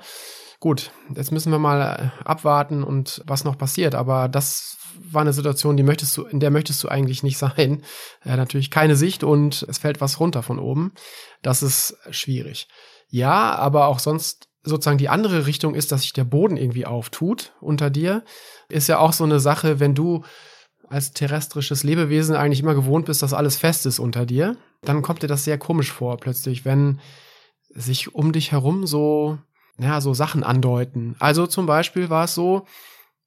Gut, jetzt müssen wir mal äh, abwarten und was noch passiert. Aber das war eine Situation, die möchtest du, in der möchtest du eigentlich nicht sein. Äh, natürlich keine Sicht und es fällt was runter von oben. Das ist schwierig. Ja, aber auch sonst sozusagen die andere Richtung ist, dass sich der Boden irgendwie auftut unter dir, ist ja auch so eine Sache, wenn du als terrestrisches Lebewesen eigentlich immer gewohnt bist, dass alles fest ist unter dir, dann kommt dir das sehr komisch vor plötzlich, wenn sich um dich herum so, ja, so Sachen andeuten. Also zum Beispiel war es so,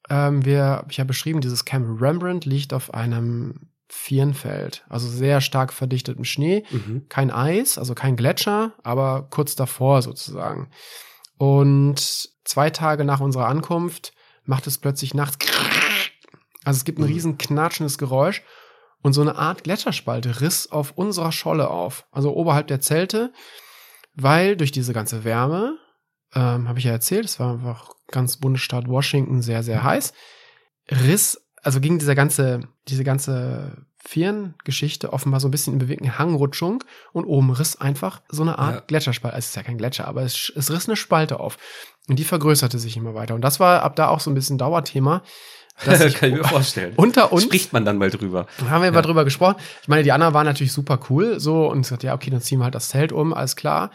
ähm, wir, ich ja beschrieben, dieses Camp Rembrandt liegt auf einem Vierenfeld, also sehr stark verdichtetem Schnee, mhm. kein Eis, also kein Gletscher, aber kurz davor sozusagen. Und zwei Tage nach unserer Ankunft macht es plötzlich nachts. Also es gibt ein mhm. riesen knatschendes Geräusch und so eine Art Gletscherspalte riss auf unserer Scholle auf, also oberhalb der Zelte, weil durch diese ganze Wärme, ähm, habe ich ja erzählt, es war einfach ganz Bundesstaat Washington sehr, sehr heiß, riss, also ging dieser ganze, diese ganze Firngeschichte offenbar so ein bisschen in bewegten Hangrutschung und oben riss einfach so eine Art ja. Gletscherspalte. Also es ist ja kein Gletscher, aber es, es riss eine Spalte auf. Und die vergrößerte sich immer weiter. Und das war ab da auch so ein bisschen Dauerthema. Das kann ich mir vorstellen. Unter uns. Spricht man dann mal drüber. Haben wir ja. mal drüber gesprochen. Ich meine, die anderen waren natürlich super cool, so, und gesagt, ja, okay, dann ziehen wir halt das Zelt um, alles klar.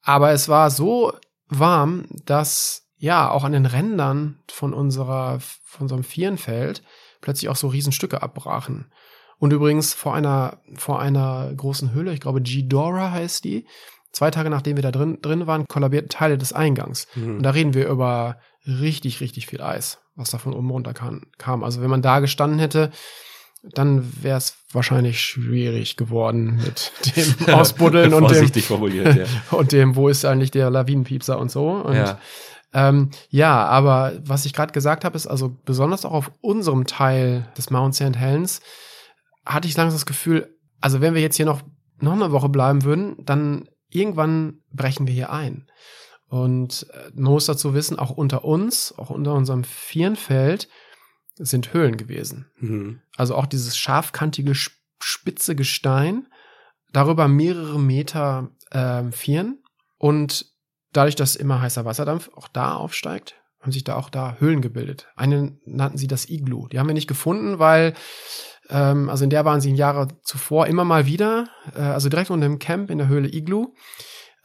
Aber es war so warm, dass, ja, auch an den Rändern von unserer, von unserem Vierenfeld plötzlich auch so Riesenstücke abbrachen. Und übrigens vor einer, vor einer großen Höhle, ich glaube G-Dora heißt die, zwei Tage nachdem wir da drin, drin waren, kollabierten Teile des Eingangs. Mhm. Und da reden wir über richtig, richtig viel Eis, was da von oben runter kam. kam. Also wenn man da gestanden hätte, dann wäre es wahrscheinlich schwierig geworden mit dem Ausbuddeln und dem, formuliert, ja. und dem, wo ist eigentlich der Lawinenpiepser und so. Und ja. Ähm, ja, aber was ich gerade gesagt habe, ist also besonders auch auf unserem Teil des Mount St. Helens hatte ich langsam das Gefühl, also wenn wir jetzt hier noch, noch eine Woche bleiben würden, dann irgendwann brechen wir hier ein. Und äh, man muss dazu wissen, auch unter uns, auch unter unserem Vierenfeld, sind Höhlen gewesen. Mhm. Also auch dieses scharfkantige, spitze Gestein, darüber mehrere Meter äh, Vieren. Und dadurch, dass immer heißer Wasserdampf auch da aufsteigt, haben sich da auch da Höhlen gebildet. Eine nannten sie das Iglu. Die haben wir nicht gefunden, weil ähm, also in der waren sie Jahre zuvor immer mal wieder, äh, also direkt unter dem Camp in der Höhle Iglu.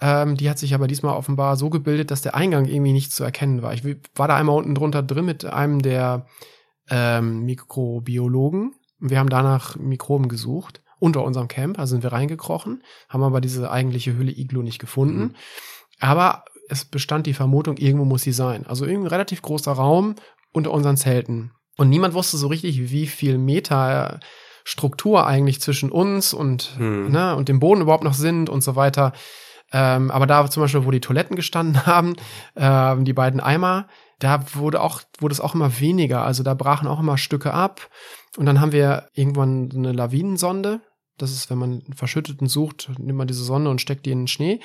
Ähm, die hat sich aber diesmal offenbar so gebildet, dass der Eingang irgendwie nicht zu erkennen war. Ich war da einmal unten drunter drin mit einem der ähm, Mikrobiologen. Wir haben danach Mikroben gesucht unter unserem Camp, also sind wir reingekrochen, haben aber diese eigentliche Höhle Iglu nicht gefunden. Mhm. Aber es bestand die Vermutung, irgendwo muss sie sein. Also irgendwie ein relativ großer Raum unter unseren Zelten. Und niemand wusste so richtig, wie viel Meter Struktur eigentlich zwischen uns und, Hm. ne, und dem Boden überhaupt noch sind und so weiter. Ähm, aber da zum Beispiel, wo die Toiletten gestanden haben, ähm, die beiden Eimer, da wurde auch, wurde es auch immer weniger. Also da brachen auch immer Stücke ab. Und dann haben wir irgendwann eine Lawinensonde. Das ist, wenn man einen Verschütteten sucht, nimmt man diese Sonde und steckt die in den Schnee.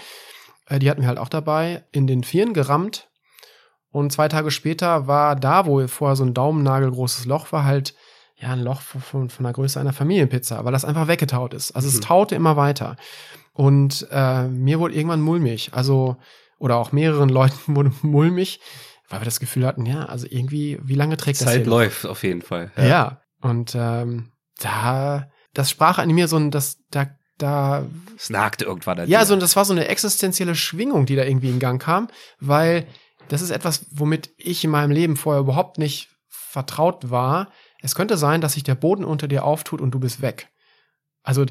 Äh, die hatten wir halt auch dabei, in den Vieren gerammt. Und zwei Tage später war da, wo vorher so ein Daumennagel großes Loch war, halt ja ein Loch von, von, von der Größe einer Familienpizza, weil das einfach weggetaut ist. Also es Mhm. taute immer weiter. Und äh, mir wurde irgendwann mulmig. Also, oder auch mehreren Leuten wurde mulmig, weil wir das Gefühl hatten, ja, also irgendwie, wie lange trägt das Zeit läuft auf jeden Fall. Ja. Und ähm, da, das sprach an mir so ein, das, da, da Es nagte irgendwann an ja, dir. so, das war so eine existenzielle Schwingung, die da irgendwie in Gang kam, weil das ist etwas, womit ich in meinem Leben vorher überhaupt nicht vertraut war. Es könnte sein, dass sich der Boden unter dir auftut und du bist weg. Also,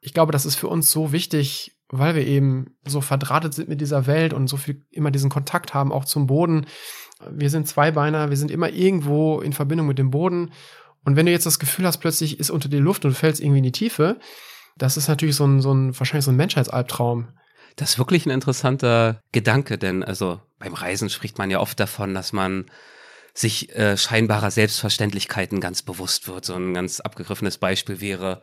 ich glaube, das ist für uns so wichtig, weil wir eben so verdrahtet sind mit dieser Welt und so viel immer diesen Kontakt haben, auch zum Boden. Wir sind Zweibeiner, wir sind immer irgendwo in Verbindung mit dem Boden. Und wenn du jetzt das Gefühl hast, plötzlich ist unter dir Luft und du fällst irgendwie in die Tiefe, das ist natürlich so ein, so ein wahrscheinlich so ein Menschheitsalbtraum. Das ist wirklich ein interessanter Gedanke, denn also beim Reisen spricht man ja oft davon, dass man sich äh, scheinbarer Selbstverständlichkeiten ganz bewusst wird. So ein ganz abgegriffenes Beispiel wäre,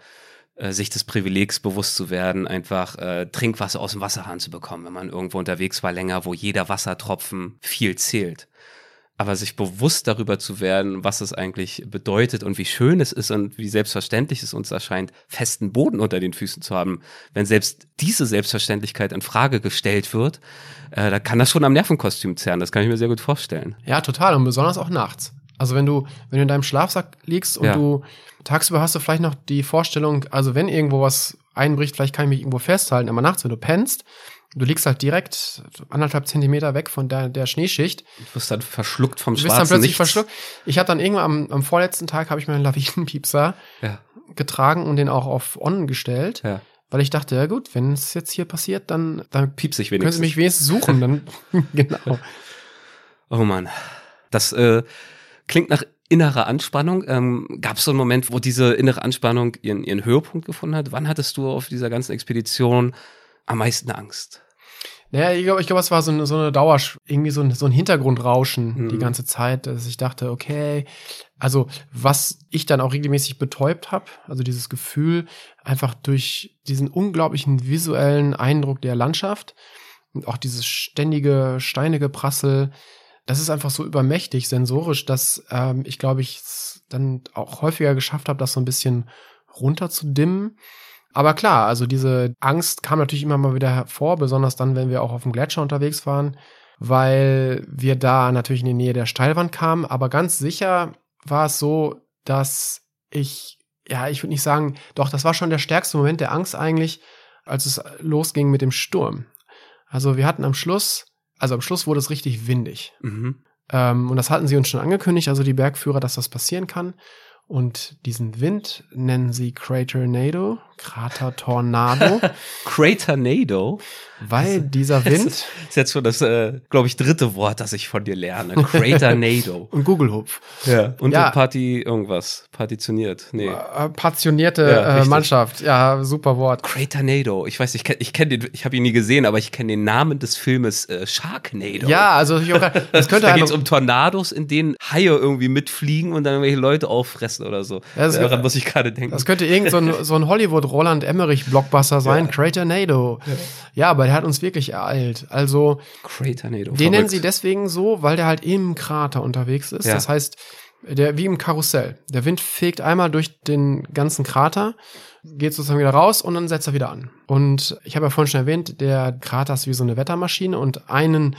äh, sich des Privilegs bewusst zu werden, einfach äh, Trinkwasser aus dem Wasserhahn zu bekommen, wenn man irgendwo unterwegs war länger, wo jeder Wassertropfen viel zählt. Aber sich bewusst darüber zu werden, was es eigentlich bedeutet und wie schön es ist und wie selbstverständlich es uns erscheint, festen Boden unter den Füßen zu haben, wenn selbst diese Selbstverständlichkeit in Frage gestellt wird, äh, da kann das schon am Nervenkostüm zerren. Das kann ich mir sehr gut vorstellen. Ja, total. Und besonders auch nachts. Also wenn du, wenn du in deinem Schlafsack liegst und Ja. du tagsüber hast du vielleicht noch die Vorstellung, also wenn irgendwo was einbricht, vielleicht kann ich mich irgendwo festhalten, aber nachts, wenn du pennst, du liegst halt direkt anderthalb Zentimeter weg von der, der Schneeschicht, Du wirst dann verschluckt vom du bist schwarzen dann plötzlich Nichts. verschluckt. Ich habe dann irgendwann am, am vorletzten Tag habe ich meinen Lawinenpiepser Ja, getragen und den auch auf On gestellt, ja. weil ich dachte, ja gut, wenn es jetzt hier passiert, dann, dann Piepst sich können wenigstens. sie mich wenigstens suchen. Dann, genau. Oh Mann. Das äh, klingt nach innerer Anspannung. Ähm, Gab es so einen Moment, wo diese innere Anspannung ihren, ihren Höhepunkt gefunden hat? Wann hattest du auf dieser ganzen Expedition am meisten Angst? Naja, ich glaube, ich glaube, es war so eine, so eine Dauer, irgendwie so ein, so ein Hintergrundrauschen Mhm. die ganze Zeit, dass ich dachte, okay, also was ich dann auch regelmäßig betäubt habe, also dieses Gefühl, einfach durch diesen unglaublichen visuellen Eindruck der Landschaft und auch dieses ständige Steinegeprassel, das ist einfach so übermächtig sensorisch, dass ähm, ich glaube, ich es dann auch häufiger geschafft habe, das so ein bisschen runterzudimmen. Aber klar, also diese Angst kam natürlich immer mal wieder hervor, besonders dann, wenn wir auch auf dem Gletscher unterwegs waren, weil wir da natürlich in die Nähe der Steilwand kamen. Aber ganz sicher war es so, dass ich, ja, ich würde nicht sagen, doch, das war schon der stärkste Moment der Angst eigentlich, als es losging mit dem Sturm. Also wir hatten am Schluss, also am Schluss wurde es richtig windig. Mhm. Ähm, und das hatten sie uns schon angekündigt, also die Bergführer, dass das passieren kann. Und diesen Wind nennen sie Craternado, Krater Tornado, Cratornado. weil dieser Das Wind ist, ist jetzt schon das, äh, glaube ich, dritte Wort, das ich von dir lerne. Cratornado. und Google-Hupf. ja. Und Ja. Party irgendwas. Partitioniert. Nee. Äh, passionierte Ja, äh. Mannschaft. Ja, super Wort. Cratornado. Ich weiß, ich kenne ich kenn den, ich habe ihn nie gesehen, aber ich kenne den Namen des Filmes äh, Sharknado. Ja, also ich auch, das könnte da eine, geht es um Tornados, in denen Haie irgendwie mitfliegen und dann irgendwelche Leute auffressen oder so. Ja, das- Daran muss ich gerade denken. das könnte irgend so ein, so ein Hollywood-Roland Emmerich-Blockbuster sein, Craternado. Ja, aber der hat uns wirklich ereilt. Also, Cratornado. Den nennen verrückt. sie deswegen so, weil der halt im Krater unterwegs ist. Ja. Das heißt, der wie im Karussell. Der Wind fegt einmal durch den ganzen Krater, geht sozusagen wieder raus und dann setzt er wieder an. Und ich habe ja vorhin schon erwähnt, der Krater ist wie so eine Wettermaschine und einen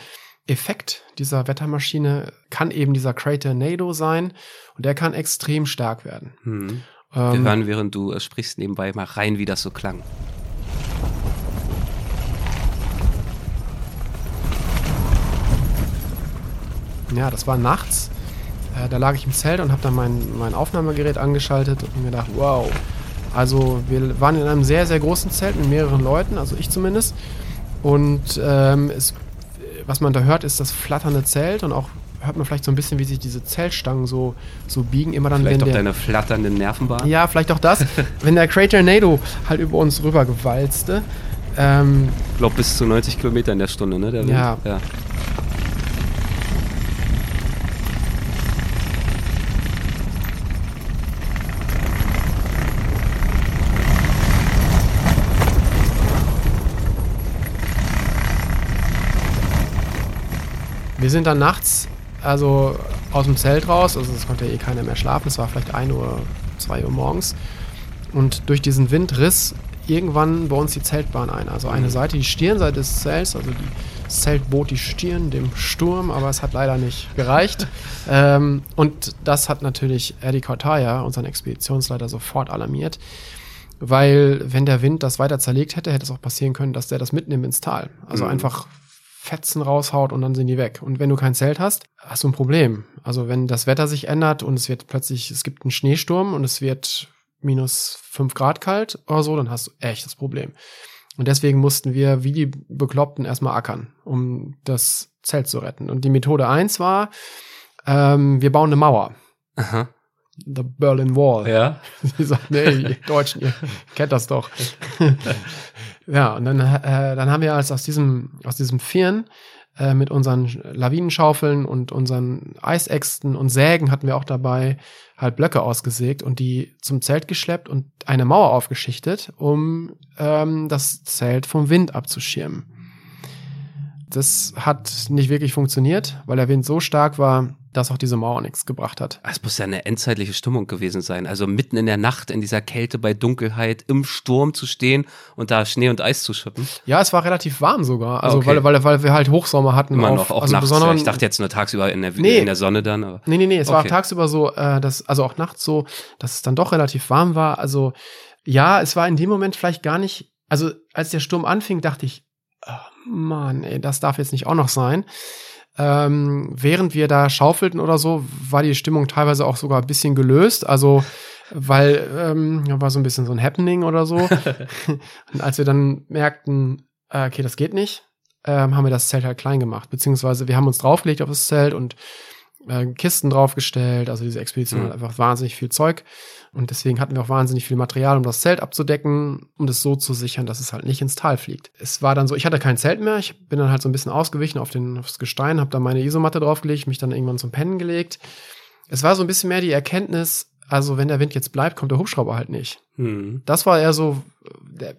Effekt dieser Wettermaschine kann eben dieser Craternado sein und der kann extrem stark werden. Hm. Wir Ähm, hören, während du äh, sprichst, nebenbei mal rein, wie das so klang. Ja, das war nachts. Äh, da lag ich im Zelt und habe dann mein, mein Aufnahmegerät angeschaltet und mir gedacht, wow. Also wir waren in einem sehr, sehr großen Zelt mit mehreren Leuten, also ich zumindest. Und ähm, es, was man da hört, ist das flatternde Zelt und auch hört man vielleicht so ein bisschen, wie sich diese Zeltstangen so, so biegen. Immer dann, Vielleicht wenn auch der, deine flatternden Nervenbahnen. Ja, vielleicht auch das. wenn der Crater Nado halt über uns rüber gewalzte. Ähm, Ich glaube bis zu 90 Kilometer in der Stunde, ne? Der Wind. Ja. ja. wir sind dann nachts also aus dem Zelt raus. Also es konnte ja eh keiner mehr schlafen. Es war vielleicht 1 Uhr, 2 Uhr morgens. Und durch diesen Wind riss irgendwann bei uns die Zeltbahn ein. Also eine Seite, die Stirnseite des Zelts, also die, das Zelt bot die Stirn dem Sturm, aber es hat leider nicht gereicht. ähm, und das hat natürlich Eddie Cortaya, unseren Expeditionsleiter, sofort alarmiert. Weil, wenn der Wind das weiter zerlegt hätte, hätte es auch passieren können, dass der das mitnimmt ins Tal. Also Mhm. einfach Fetzen raushaut und dann sind die weg. Und wenn du kein Zelt hast, hast du ein Problem. Also wenn das Wetter sich ändert und es wird plötzlich, es gibt einen Schneesturm und es wird minus fünf Grad kalt oder so, dann hast du echt das Problem. Und deswegen mussten wir wie die Bekloppten erstmal ackern, um das Zelt zu retten. Und die Methode eins war, ähm, wir bauen eine Mauer. Aha. The Berlin Wall. Ja. Die sagt, nee, ihr Deutschen, ihr kennt das doch. ja, und dann, äh, dann haben wir als aus diesem, aus diesem Firn äh, mit unseren Lawinenschaufeln und unseren Eisäxten und Sägen hatten wir auch dabei halt Blöcke ausgesägt und die zum Zelt geschleppt und eine Mauer aufgeschichtet, um ähm, das Zelt vom Wind abzuschirmen. Das hat nicht wirklich funktioniert, weil der Wind so stark war, dass auch diese Mauer nichts gebracht hat. Es muss ja eine endzeitliche Stimmung gewesen sein. Also mitten in der Nacht, in dieser Kälte bei Dunkelheit, im Sturm zu stehen und da Schnee und Eis zu schippen. Ja, es war relativ warm sogar. Also Okay. weil, weil, weil wir halt Hochsommer hatten. Immer auf, noch, auch also nachts. besonderen- Ich dachte jetzt nur tagsüber in der, Nee. in der Sonne dann. Aber. Nee, nee, nee, es war auch Okay. tagsüber so, äh, dass, also auch nachts so, dass es dann doch relativ warm war. Also ja, es war in dem Moment vielleicht gar nicht, also als der Sturm anfing, dachte ich, oh Mann, ey, das darf jetzt nicht auch noch sein. Ähm, während wir da schaufelten oder so, war die Stimmung teilweise auch sogar ein bisschen gelöst. Also, weil ähm, war so ein bisschen so ein Happening oder so. Und als wir dann merkten, äh, okay, das geht nicht, ähm, haben wir das Zelt halt klein gemacht. Beziehungsweise wir haben uns draufgelegt auf das Zelt und äh, Kisten draufgestellt. Also diese Expedition Mhm. hat einfach wahnsinnig viel Zeug. Und deswegen hatten wir auch wahnsinnig viel Material, um das Zelt abzudecken, um das so zu sichern, dass es halt nicht ins Tal fliegt. Es war dann so, ich hatte kein Zelt mehr. Ich bin dann halt so ein bisschen ausgewichen auf den, aufs Gestein, habe da meine Isomatte draufgelegt, mich dann irgendwann zum Pennen gelegt. Es war so ein bisschen mehr die Erkenntnis, also wenn der Wind jetzt bleibt, kommt der Hubschrauber halt nicht Hm. das war eher so, der,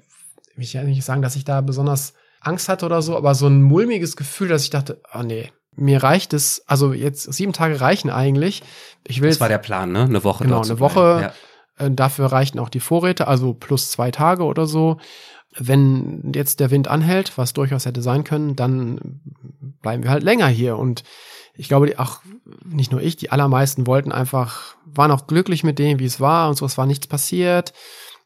ich will ja nicht sagen, dass ich da besonders Angst hatte oder so, aber so ein mulmiges Gefühl, dass ich dachte, oh nee, mir reicht es, also jetzt sieben Tage reichen eigentlich. Ich will Das war der Plan, ne? Eine Woche Genau, eine. Woche. Ja. äh, dafür reichten auch die Vorräte, also plus zwei Tage oder so. Wenn jetzt der Wind anhält, was durchaus hätte sein können, dann bleiben wir halt länger hier. Und ich glaube, die, auch nicht nur ich, die allermeisten wollten einfach, waren auch glücklich mit dem, wie es war und so. Es war nichts passiert,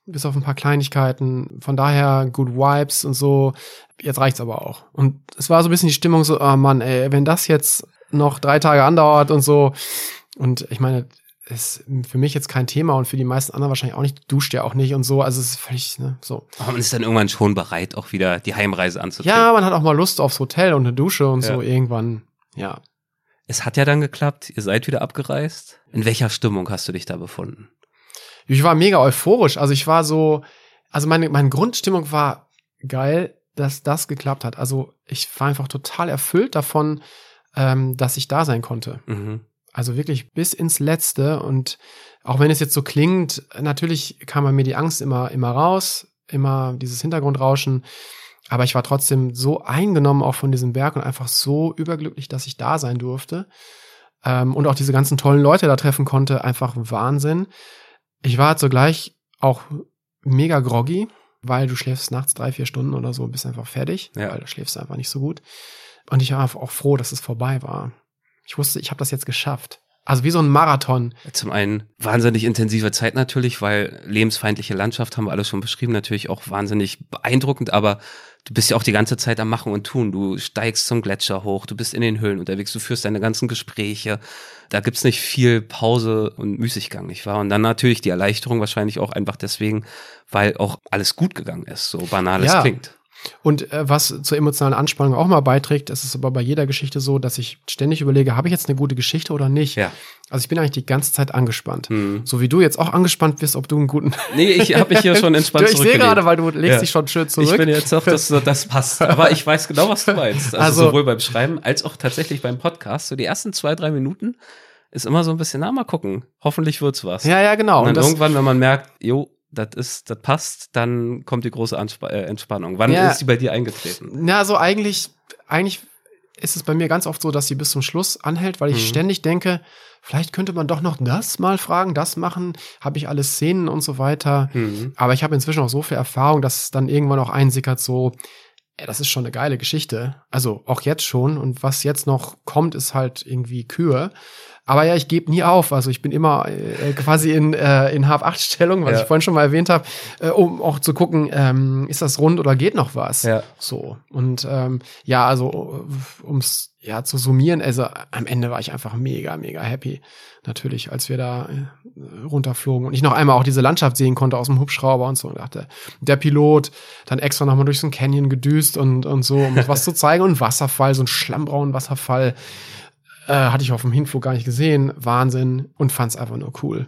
bis auf ein paar Kleinigkeiten. Von daher good Vibes und so. Jetzt reicht's aber auch. Und es war so ein bisschen die Stimmung so, oh Mann, ey, wenn das jetzt noch drei Tage andauert und so. Und ich meine, ist für mich jetzt kein Thema und für die meisten anderen wahrscheinlich auch nicht. Du duscht ja auch nicht und so. Also es ist völlig, ne, so. Aber man ist dann irgendwann schon bereit, auch wieder die Heimreise anzutreten. Ja, man hat auch mal Lust aufs Hotel und eine Dusche und Ja. so irgendwann. Ja. Es hat ja dann geklappt, ihr seid wieder abgereist. In welcher Stimmung hast du dich da befunden? Ich war mega euphorisch. Also ich war so, also meine, meine Grundstimmung war geil, dass das geklappt hat. Also ich war einfach total erfüllt davon, ähm, dass ich da sein konnte. Mhm. Also wirklich bis ins Letzte. Und auch wenn es jetzt so klingt, natürlich kam bei mir die Angst immer, immer raus, immer dieses Hintergrundrauschen. Aber ich war trotzdem so eingenommen auch von diesem Berg und einfach so überglücklich, dass ich da sein durfte. Ähm, und auch diese ganzen tollen Leute da treffen konnte. Einfach Wahnsinn. Ich war zugleich auch mega groggy, weil du schläfst nachts drei, vier Stunden oder so, bist einfach fertig, Ja. weil du schläfst einfach nicht so gut. Und ich war einfach auch froh, dass es vorbei war. Ich wusste, ich habe das jetzt geschafft. Also wie so ein Marathon. Zum einen wahnsinnig intensive Zeit natürlich, weil lebensfeindliche Landschaft haben wir alles schon beschrieben, natürlich auch wahnsinnig beeindruckend, aber du bist ja auch die ganze Zeit am Machen und Tun. Du steigst zum Gletscher hoch, du bist in den Höhlen unterwegs, du führst deine ganzen Gespräche. Da gibt's nicht viel Pause und Müßiggang, nicht wahr? Und dann natürlich die Erleichterung wahrscheinlich auch einfach deswegen, weil auch alles gut gegangen ist, so banal es Ja. klingt. Und äh, was zur emotionalen Anspannung auch mal beiträgt, das ist aber bei jeder Geschichte so, dass ich ständig überlege, habe ich jetzt eine gute Geschichte oder nicht? Ja. Also ich bin eigentlich die ganze Zeit angespannt. Hm. So wie du jetzt auch angespannt bist, ob du einen guten. Nee, ich habe mich hier schon entspannt ich sehe gerade, weil du legst Ja. dich schon schön zurück. Ich bin jetzt auch, dass das passt. Aber ich weiß genau, was du meinst. Also, Also- sowohl beim Schreiben als auch tatsächlich beim Podcast. So die ersten zwei, drei Minuten ist immer so ein bisschen, na, mal gucken. Hoffentlich wird's was. ja, ja, genau. Und dann Und irgendwann, wenn man merkt, jo, das ist, das passt, dann kommt die große Anspa äh, Entspannung. Wann Ja. ist die bei dir eingetreten? na, so eigentlich, eigentlich ist es bei mir ganz oft so, dass sie bis zum Schluss anhält, weil ich Mhm. ständig denke, vielleicht könnte man doch noch das mal fragen, das machen, habe ich alle Szenen und so weiter. Hm. Aber ich habe inzwischen auch so viel Erfahrung, dass es dann irgendwann auch einsickert, so, ey, das ist schon eine geile Geschichte. Also auch jetzt schon. Und was jetzt noch kommt, ist halt irgendwie Kür. Aber ja, ich gebe nie auf. Also ich bin immer äh, quasi in, äh, in Half-Acht-Stellung, was Ja. ich vorhin schon mal erwähnt habe, äh, um auch zu gucken, ähm, ist das rund oder geht noch was? Ja. So. Und ähm, ja, also ums ja zu summieren, also am Ende war ich einfach mega, mega happy. Natürlich, als wir da äh, runterflogen und ich noch einmal auch diese Landschaft sehen konnte aus dem Hubschrauber und so und dachte, der Pilot dann extra nochmal durch so ein Canyon gedüst und, und so, um was zu zeigen und Wasserfall, so ein schlammbraunen Wasserfall, äh, hatte ich auf dem Hinflug gar nicht gesehen. Wahnsinn und fand's einfach nur cool.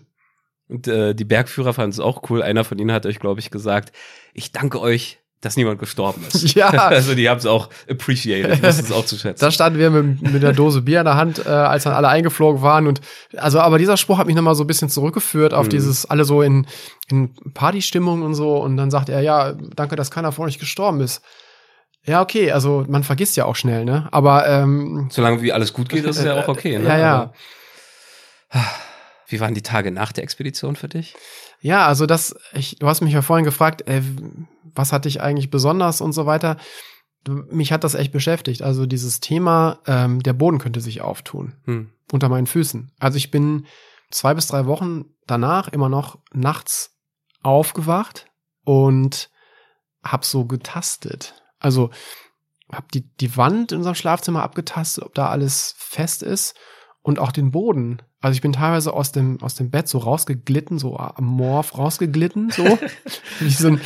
Und äh, die Bergführer fanden es auch cool. Einer von ihnen hat euch, glaube ich, gesagt, ich danke euch, dass niemand gestorben ist. Ja. also die haben es auch appreciated, wussten es auch zu schätzen. Da standen wir mit, mit der Dose Bier in der Hand, äh, als dann alle eingeflogen waren. Und also, aber dieser Spruch hat mich nochmal so ein bisschen zurückgeführt auf Mhm. dieses, alle so in, in Partystimmung und so. Und dann sagt er, ja, danke, dass keiner von euch gestorben ist. Ja, okay, also man vergisst ja auch schnell, ne? Aber ähm, Solange wie alles gut geht, ist es ja auch okay. Ne? Ja, ja. Aber- Wie waren die Tage nach der Expedition für dich? Ja, also das, ich, du hast mich ja vorhin gefragt, äh, was hat dich eigentlich besonders und so weiter. Mich hat das echt beschäftigt. Also dieses Thema, ähm, der Boden könnte sich auftun Hm. unter meinen Füßen. Also ich bin zwei bis drei Wochen danach immer noch nachts aufgewacht und hab so getastet. Also hab die, die Wand in unserem Schlafzimmer abgetastet, ob da alles fest ist und auch den Boden. Also ich bin teilweise aus dem, aus dem Bett so rausgeglitten, so amorph rausgeglitten, so. Wie so ein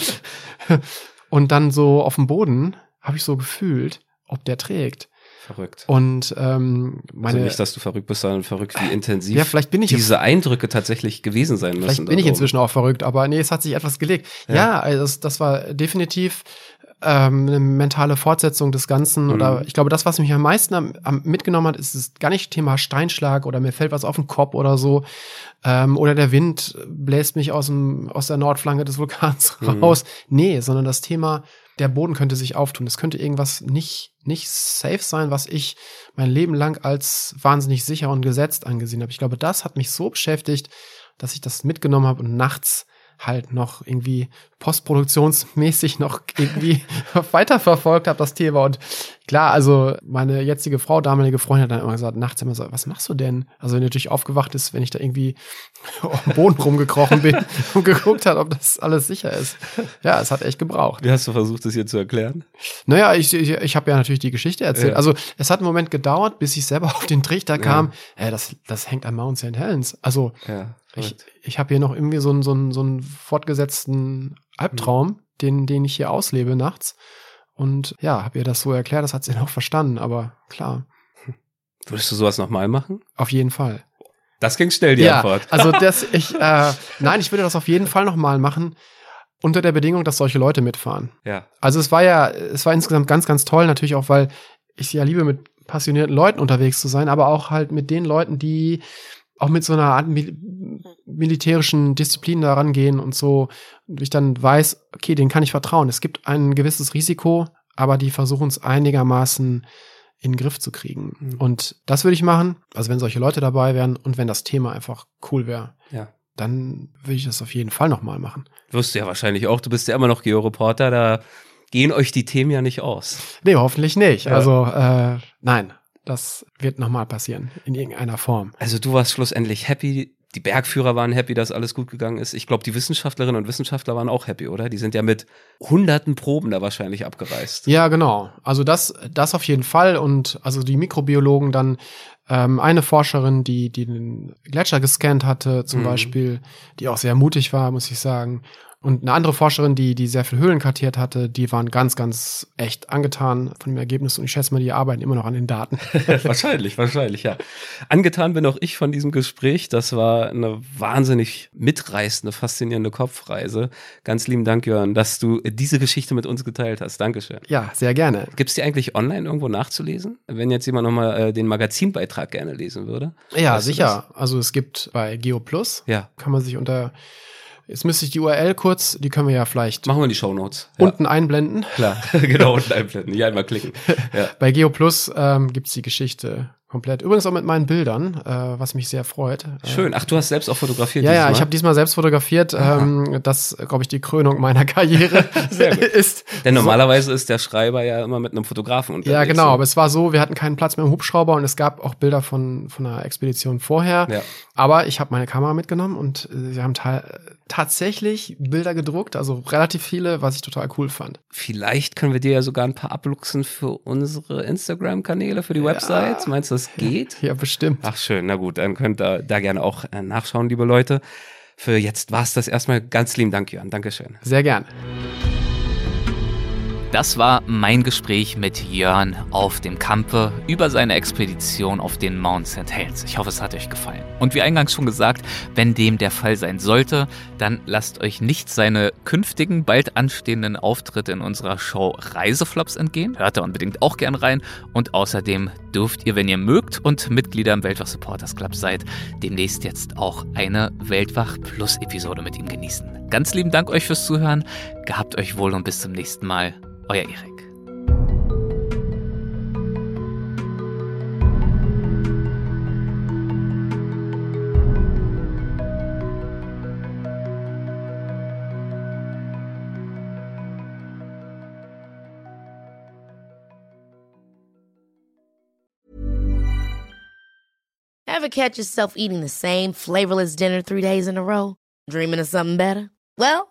und dann so auf dem Boden habe ich so gefühlt, ob der trägt. Verrückt. Und ähm, meine, also nicht, dass du verrückt bist, sondern verrückt, wie intensiv ja, vielleicht bin ich diese Eindrücke tatsächlich gewesen sein müssen. Vielleicht bin ich inzwischen auch verrückt, aber nee, es hat sich etwas gelegt. Ja. Ja, also das, das war definitiv ähm, eine mentale Fortsetzung des Ganzen. Mhm. Oder ich glaube, das, was mich am meisten am, am mitgenommen hat, ist das gar nicht Thema Steinschlag oder mir fällt was auf den Kopf oder so. Ähm, oder der Wind bläst mich aus, dem, aus der Nordflanke des Vulkans Mhm. raus. Nee, sondern das Thema, der Boden könnte sich auftun. Es könnte irgendwas nicht, nicht safe sein, was ich mein Leben lang als wahnsinnig sicher und gesetzt angesehen habe. Ich glaube, das hat mich so beschäftigt, dass ich das mitgenommen habe und nachts halt noch irgendwie postproduktionsmäßig noch irgendwie weiterverfolgt habe, das Thema. Und klar, also meine jetzige Frau, damalige Freundin hat dann immer gesagt, nachts immer so, was machst du denn? Also wenn natürlich aufgewacht ist, wenn ich da irgendwie auf dem Boden rumgekrochen bin und geguckt hat, ob das alles sicher ist. Ja, es hat echt gebraucht. Wie hast du versucht, das hier zu erklären? Naja, ich, ich, ich habe ja natürlich die Geschichte erzählt. Ja. Also es hat einen Moment gedauert, bis ich selber auf den Trichter kam, äh, das, das hängt an Mount St. Helens. Also Ja. Ich, ich habe hier noch irgendwie so einen, so einen, so einen fortgesetzten Albtraum, den, den ich hier auslebe nachts. Und ja, habe ihr das so erklärt, das hat sie noch verstanden, aber klar, Würdest du sowas nochmal machen? auf jeden Fall. Das ging schnell, die ja, Antwort. also das, ich, äh, nein, ich würde das auf jeden Fall nochmal machen, unter der Bedingung, dass solche Leute mitfahren. Ja. Also es war ja, es war insgesamt ganz, ganz toll, natürlich auch, weil ich ja liebe, mit passionierten Leuten unterwegs zu sein, aber auch halt mit den Leuten, die auch mit so einer Art mil militärischen Disziplin da rangehen und so, und ich dann weiß, okay, denen kann ich vertrauen. Es gibt ein gewisses Risiko, aber die versuchen es einigermaßen in den Griff zu kriegen. Mhm. Und das würde ich machen, also wenn solche Leute dabei wären und wenn das Thema einfach cool wäre, Ja. dann würde ich das auf jeden Fall nochmal machen. Wirst du ja wahrscheinlich auch. Du bist ja immer noch Georeporter, da gehen euch die Themen ja nicht aus. Nee, hoffentlich nicht. Ja. Also, äh, nein, das wird nochmal passieren, in irgendeiner Form. Also du warst schlussendlich happy, die Bergführer waren happy, dass alles gut gegangen ist. Ich glaube, die Wissenschaftlerinnen und Wissenschaftler waren auch happy, oder? Die sind ja mit hunderten Proben da wahrscheinlich abgereist. Ja, genau. Also das, das auf jeden Fall. Und also die Mikrobiologen dann, ähm, eine Forscherin, die, die den Gletscher gescannt hatte, zum Mhm. Beispiel, die auch sehr mutig war, muss ich sagen. Und eine andere Forscherin, die, die sehr viel Höhlen kartiert hatte, die waren ganz, ganz echt angetan von dem Ergebnis und ich schätze mal, die arbeiten immer noch an den Daten. wahrscheinlich, wahrscheinlich, ja. Angetan bin auch ich von diesem Gespräch. Das war eine wahnsinnig mitreißende, faszinierende Kopfreise. Ganz lieben Dank, Jörn, dass du diese Geschichte mit uns geteilt hast. Dankeschön. Ja, sehr gerne. Gibt es die eigentlich online irgendwo nachzulesen? Wenn jetzt jemand nochmal äh, den Magazinbeitrag gerne lesen würde? Ja, sicher. Also es gibt bei GeoPlus, ja. kann man sich unter Jetzt müsste ich die URL kurz, die können wir ja vielleicht machen wir in die Show Notes ja. unten einblenden. Klar, genau unten einblenden. Hier einmal klicken. Ja. Bei GeoPlus ähm, gibt's die Geschichte Komplett. Übrigens auch mit meinen Bildern, äh, was mich sehr freut. Schön. Ach, du hast selbst auch fotografiert. Ja, ja, ich habe diesmal selbst fotografiert. Ähm, das, glaube ich, die Krönung meiner Karriere ist. Denn normalerweise ist der Schreiber ja immer mit einem Fotografen unterwegs. Ja, genau. Aber es war so, wir hatten keinen Platz mehr im Hubschrauber und es gab auch Bilder von von einer Expedition vorher. Ja. Aber ich habe meine Kamera mitgenommen und äh, sie haben tatsächlich Bilder gedruckt, also relativ viele, was ich total cool fand. Vielleicht können wir dir ja sogar ein paar abluchsen für unsere Instagram-Kanäle, für die ja. Website. Meinst du, das geht? Ja, bestimmt. Ach schön, na gut, dann könnt ihr da gerne auch äh, nachschauen, liebe Leute. Für jetzt war es das erstmal. Ganz lieben Dank, Jörn. Dankeschön. Sehr gern. Das war mein Gespräch mit Jörn auf dem Kampe über seine Expedition auf den Mount St. Helens. Ich hoffe, es hat euch gefallen. Und wie eingangs schon gesagt, wenn dem der Fall sein sollte, dann lasst euch nicht seine künftigen, bald anstehenden Auftritte in unserer Show Reiseflops entgehen. Hört da unbedingt auch gern rein. Und außerdem dürft ihr, wenn ihr mögt und Mitglieder im Weltwach Supporters Club seid, demnächst jetzt auch eine Weltwach Plus Episode mit ihm genießen. Ganz lieben Dank euch fürs Zuhören. Gehabt euch wohl und bis zum nächsten Mal. Euer Erik. Ever catch yourself eating the same flavorless dinner three days in a row? Dreaming of something better? Well,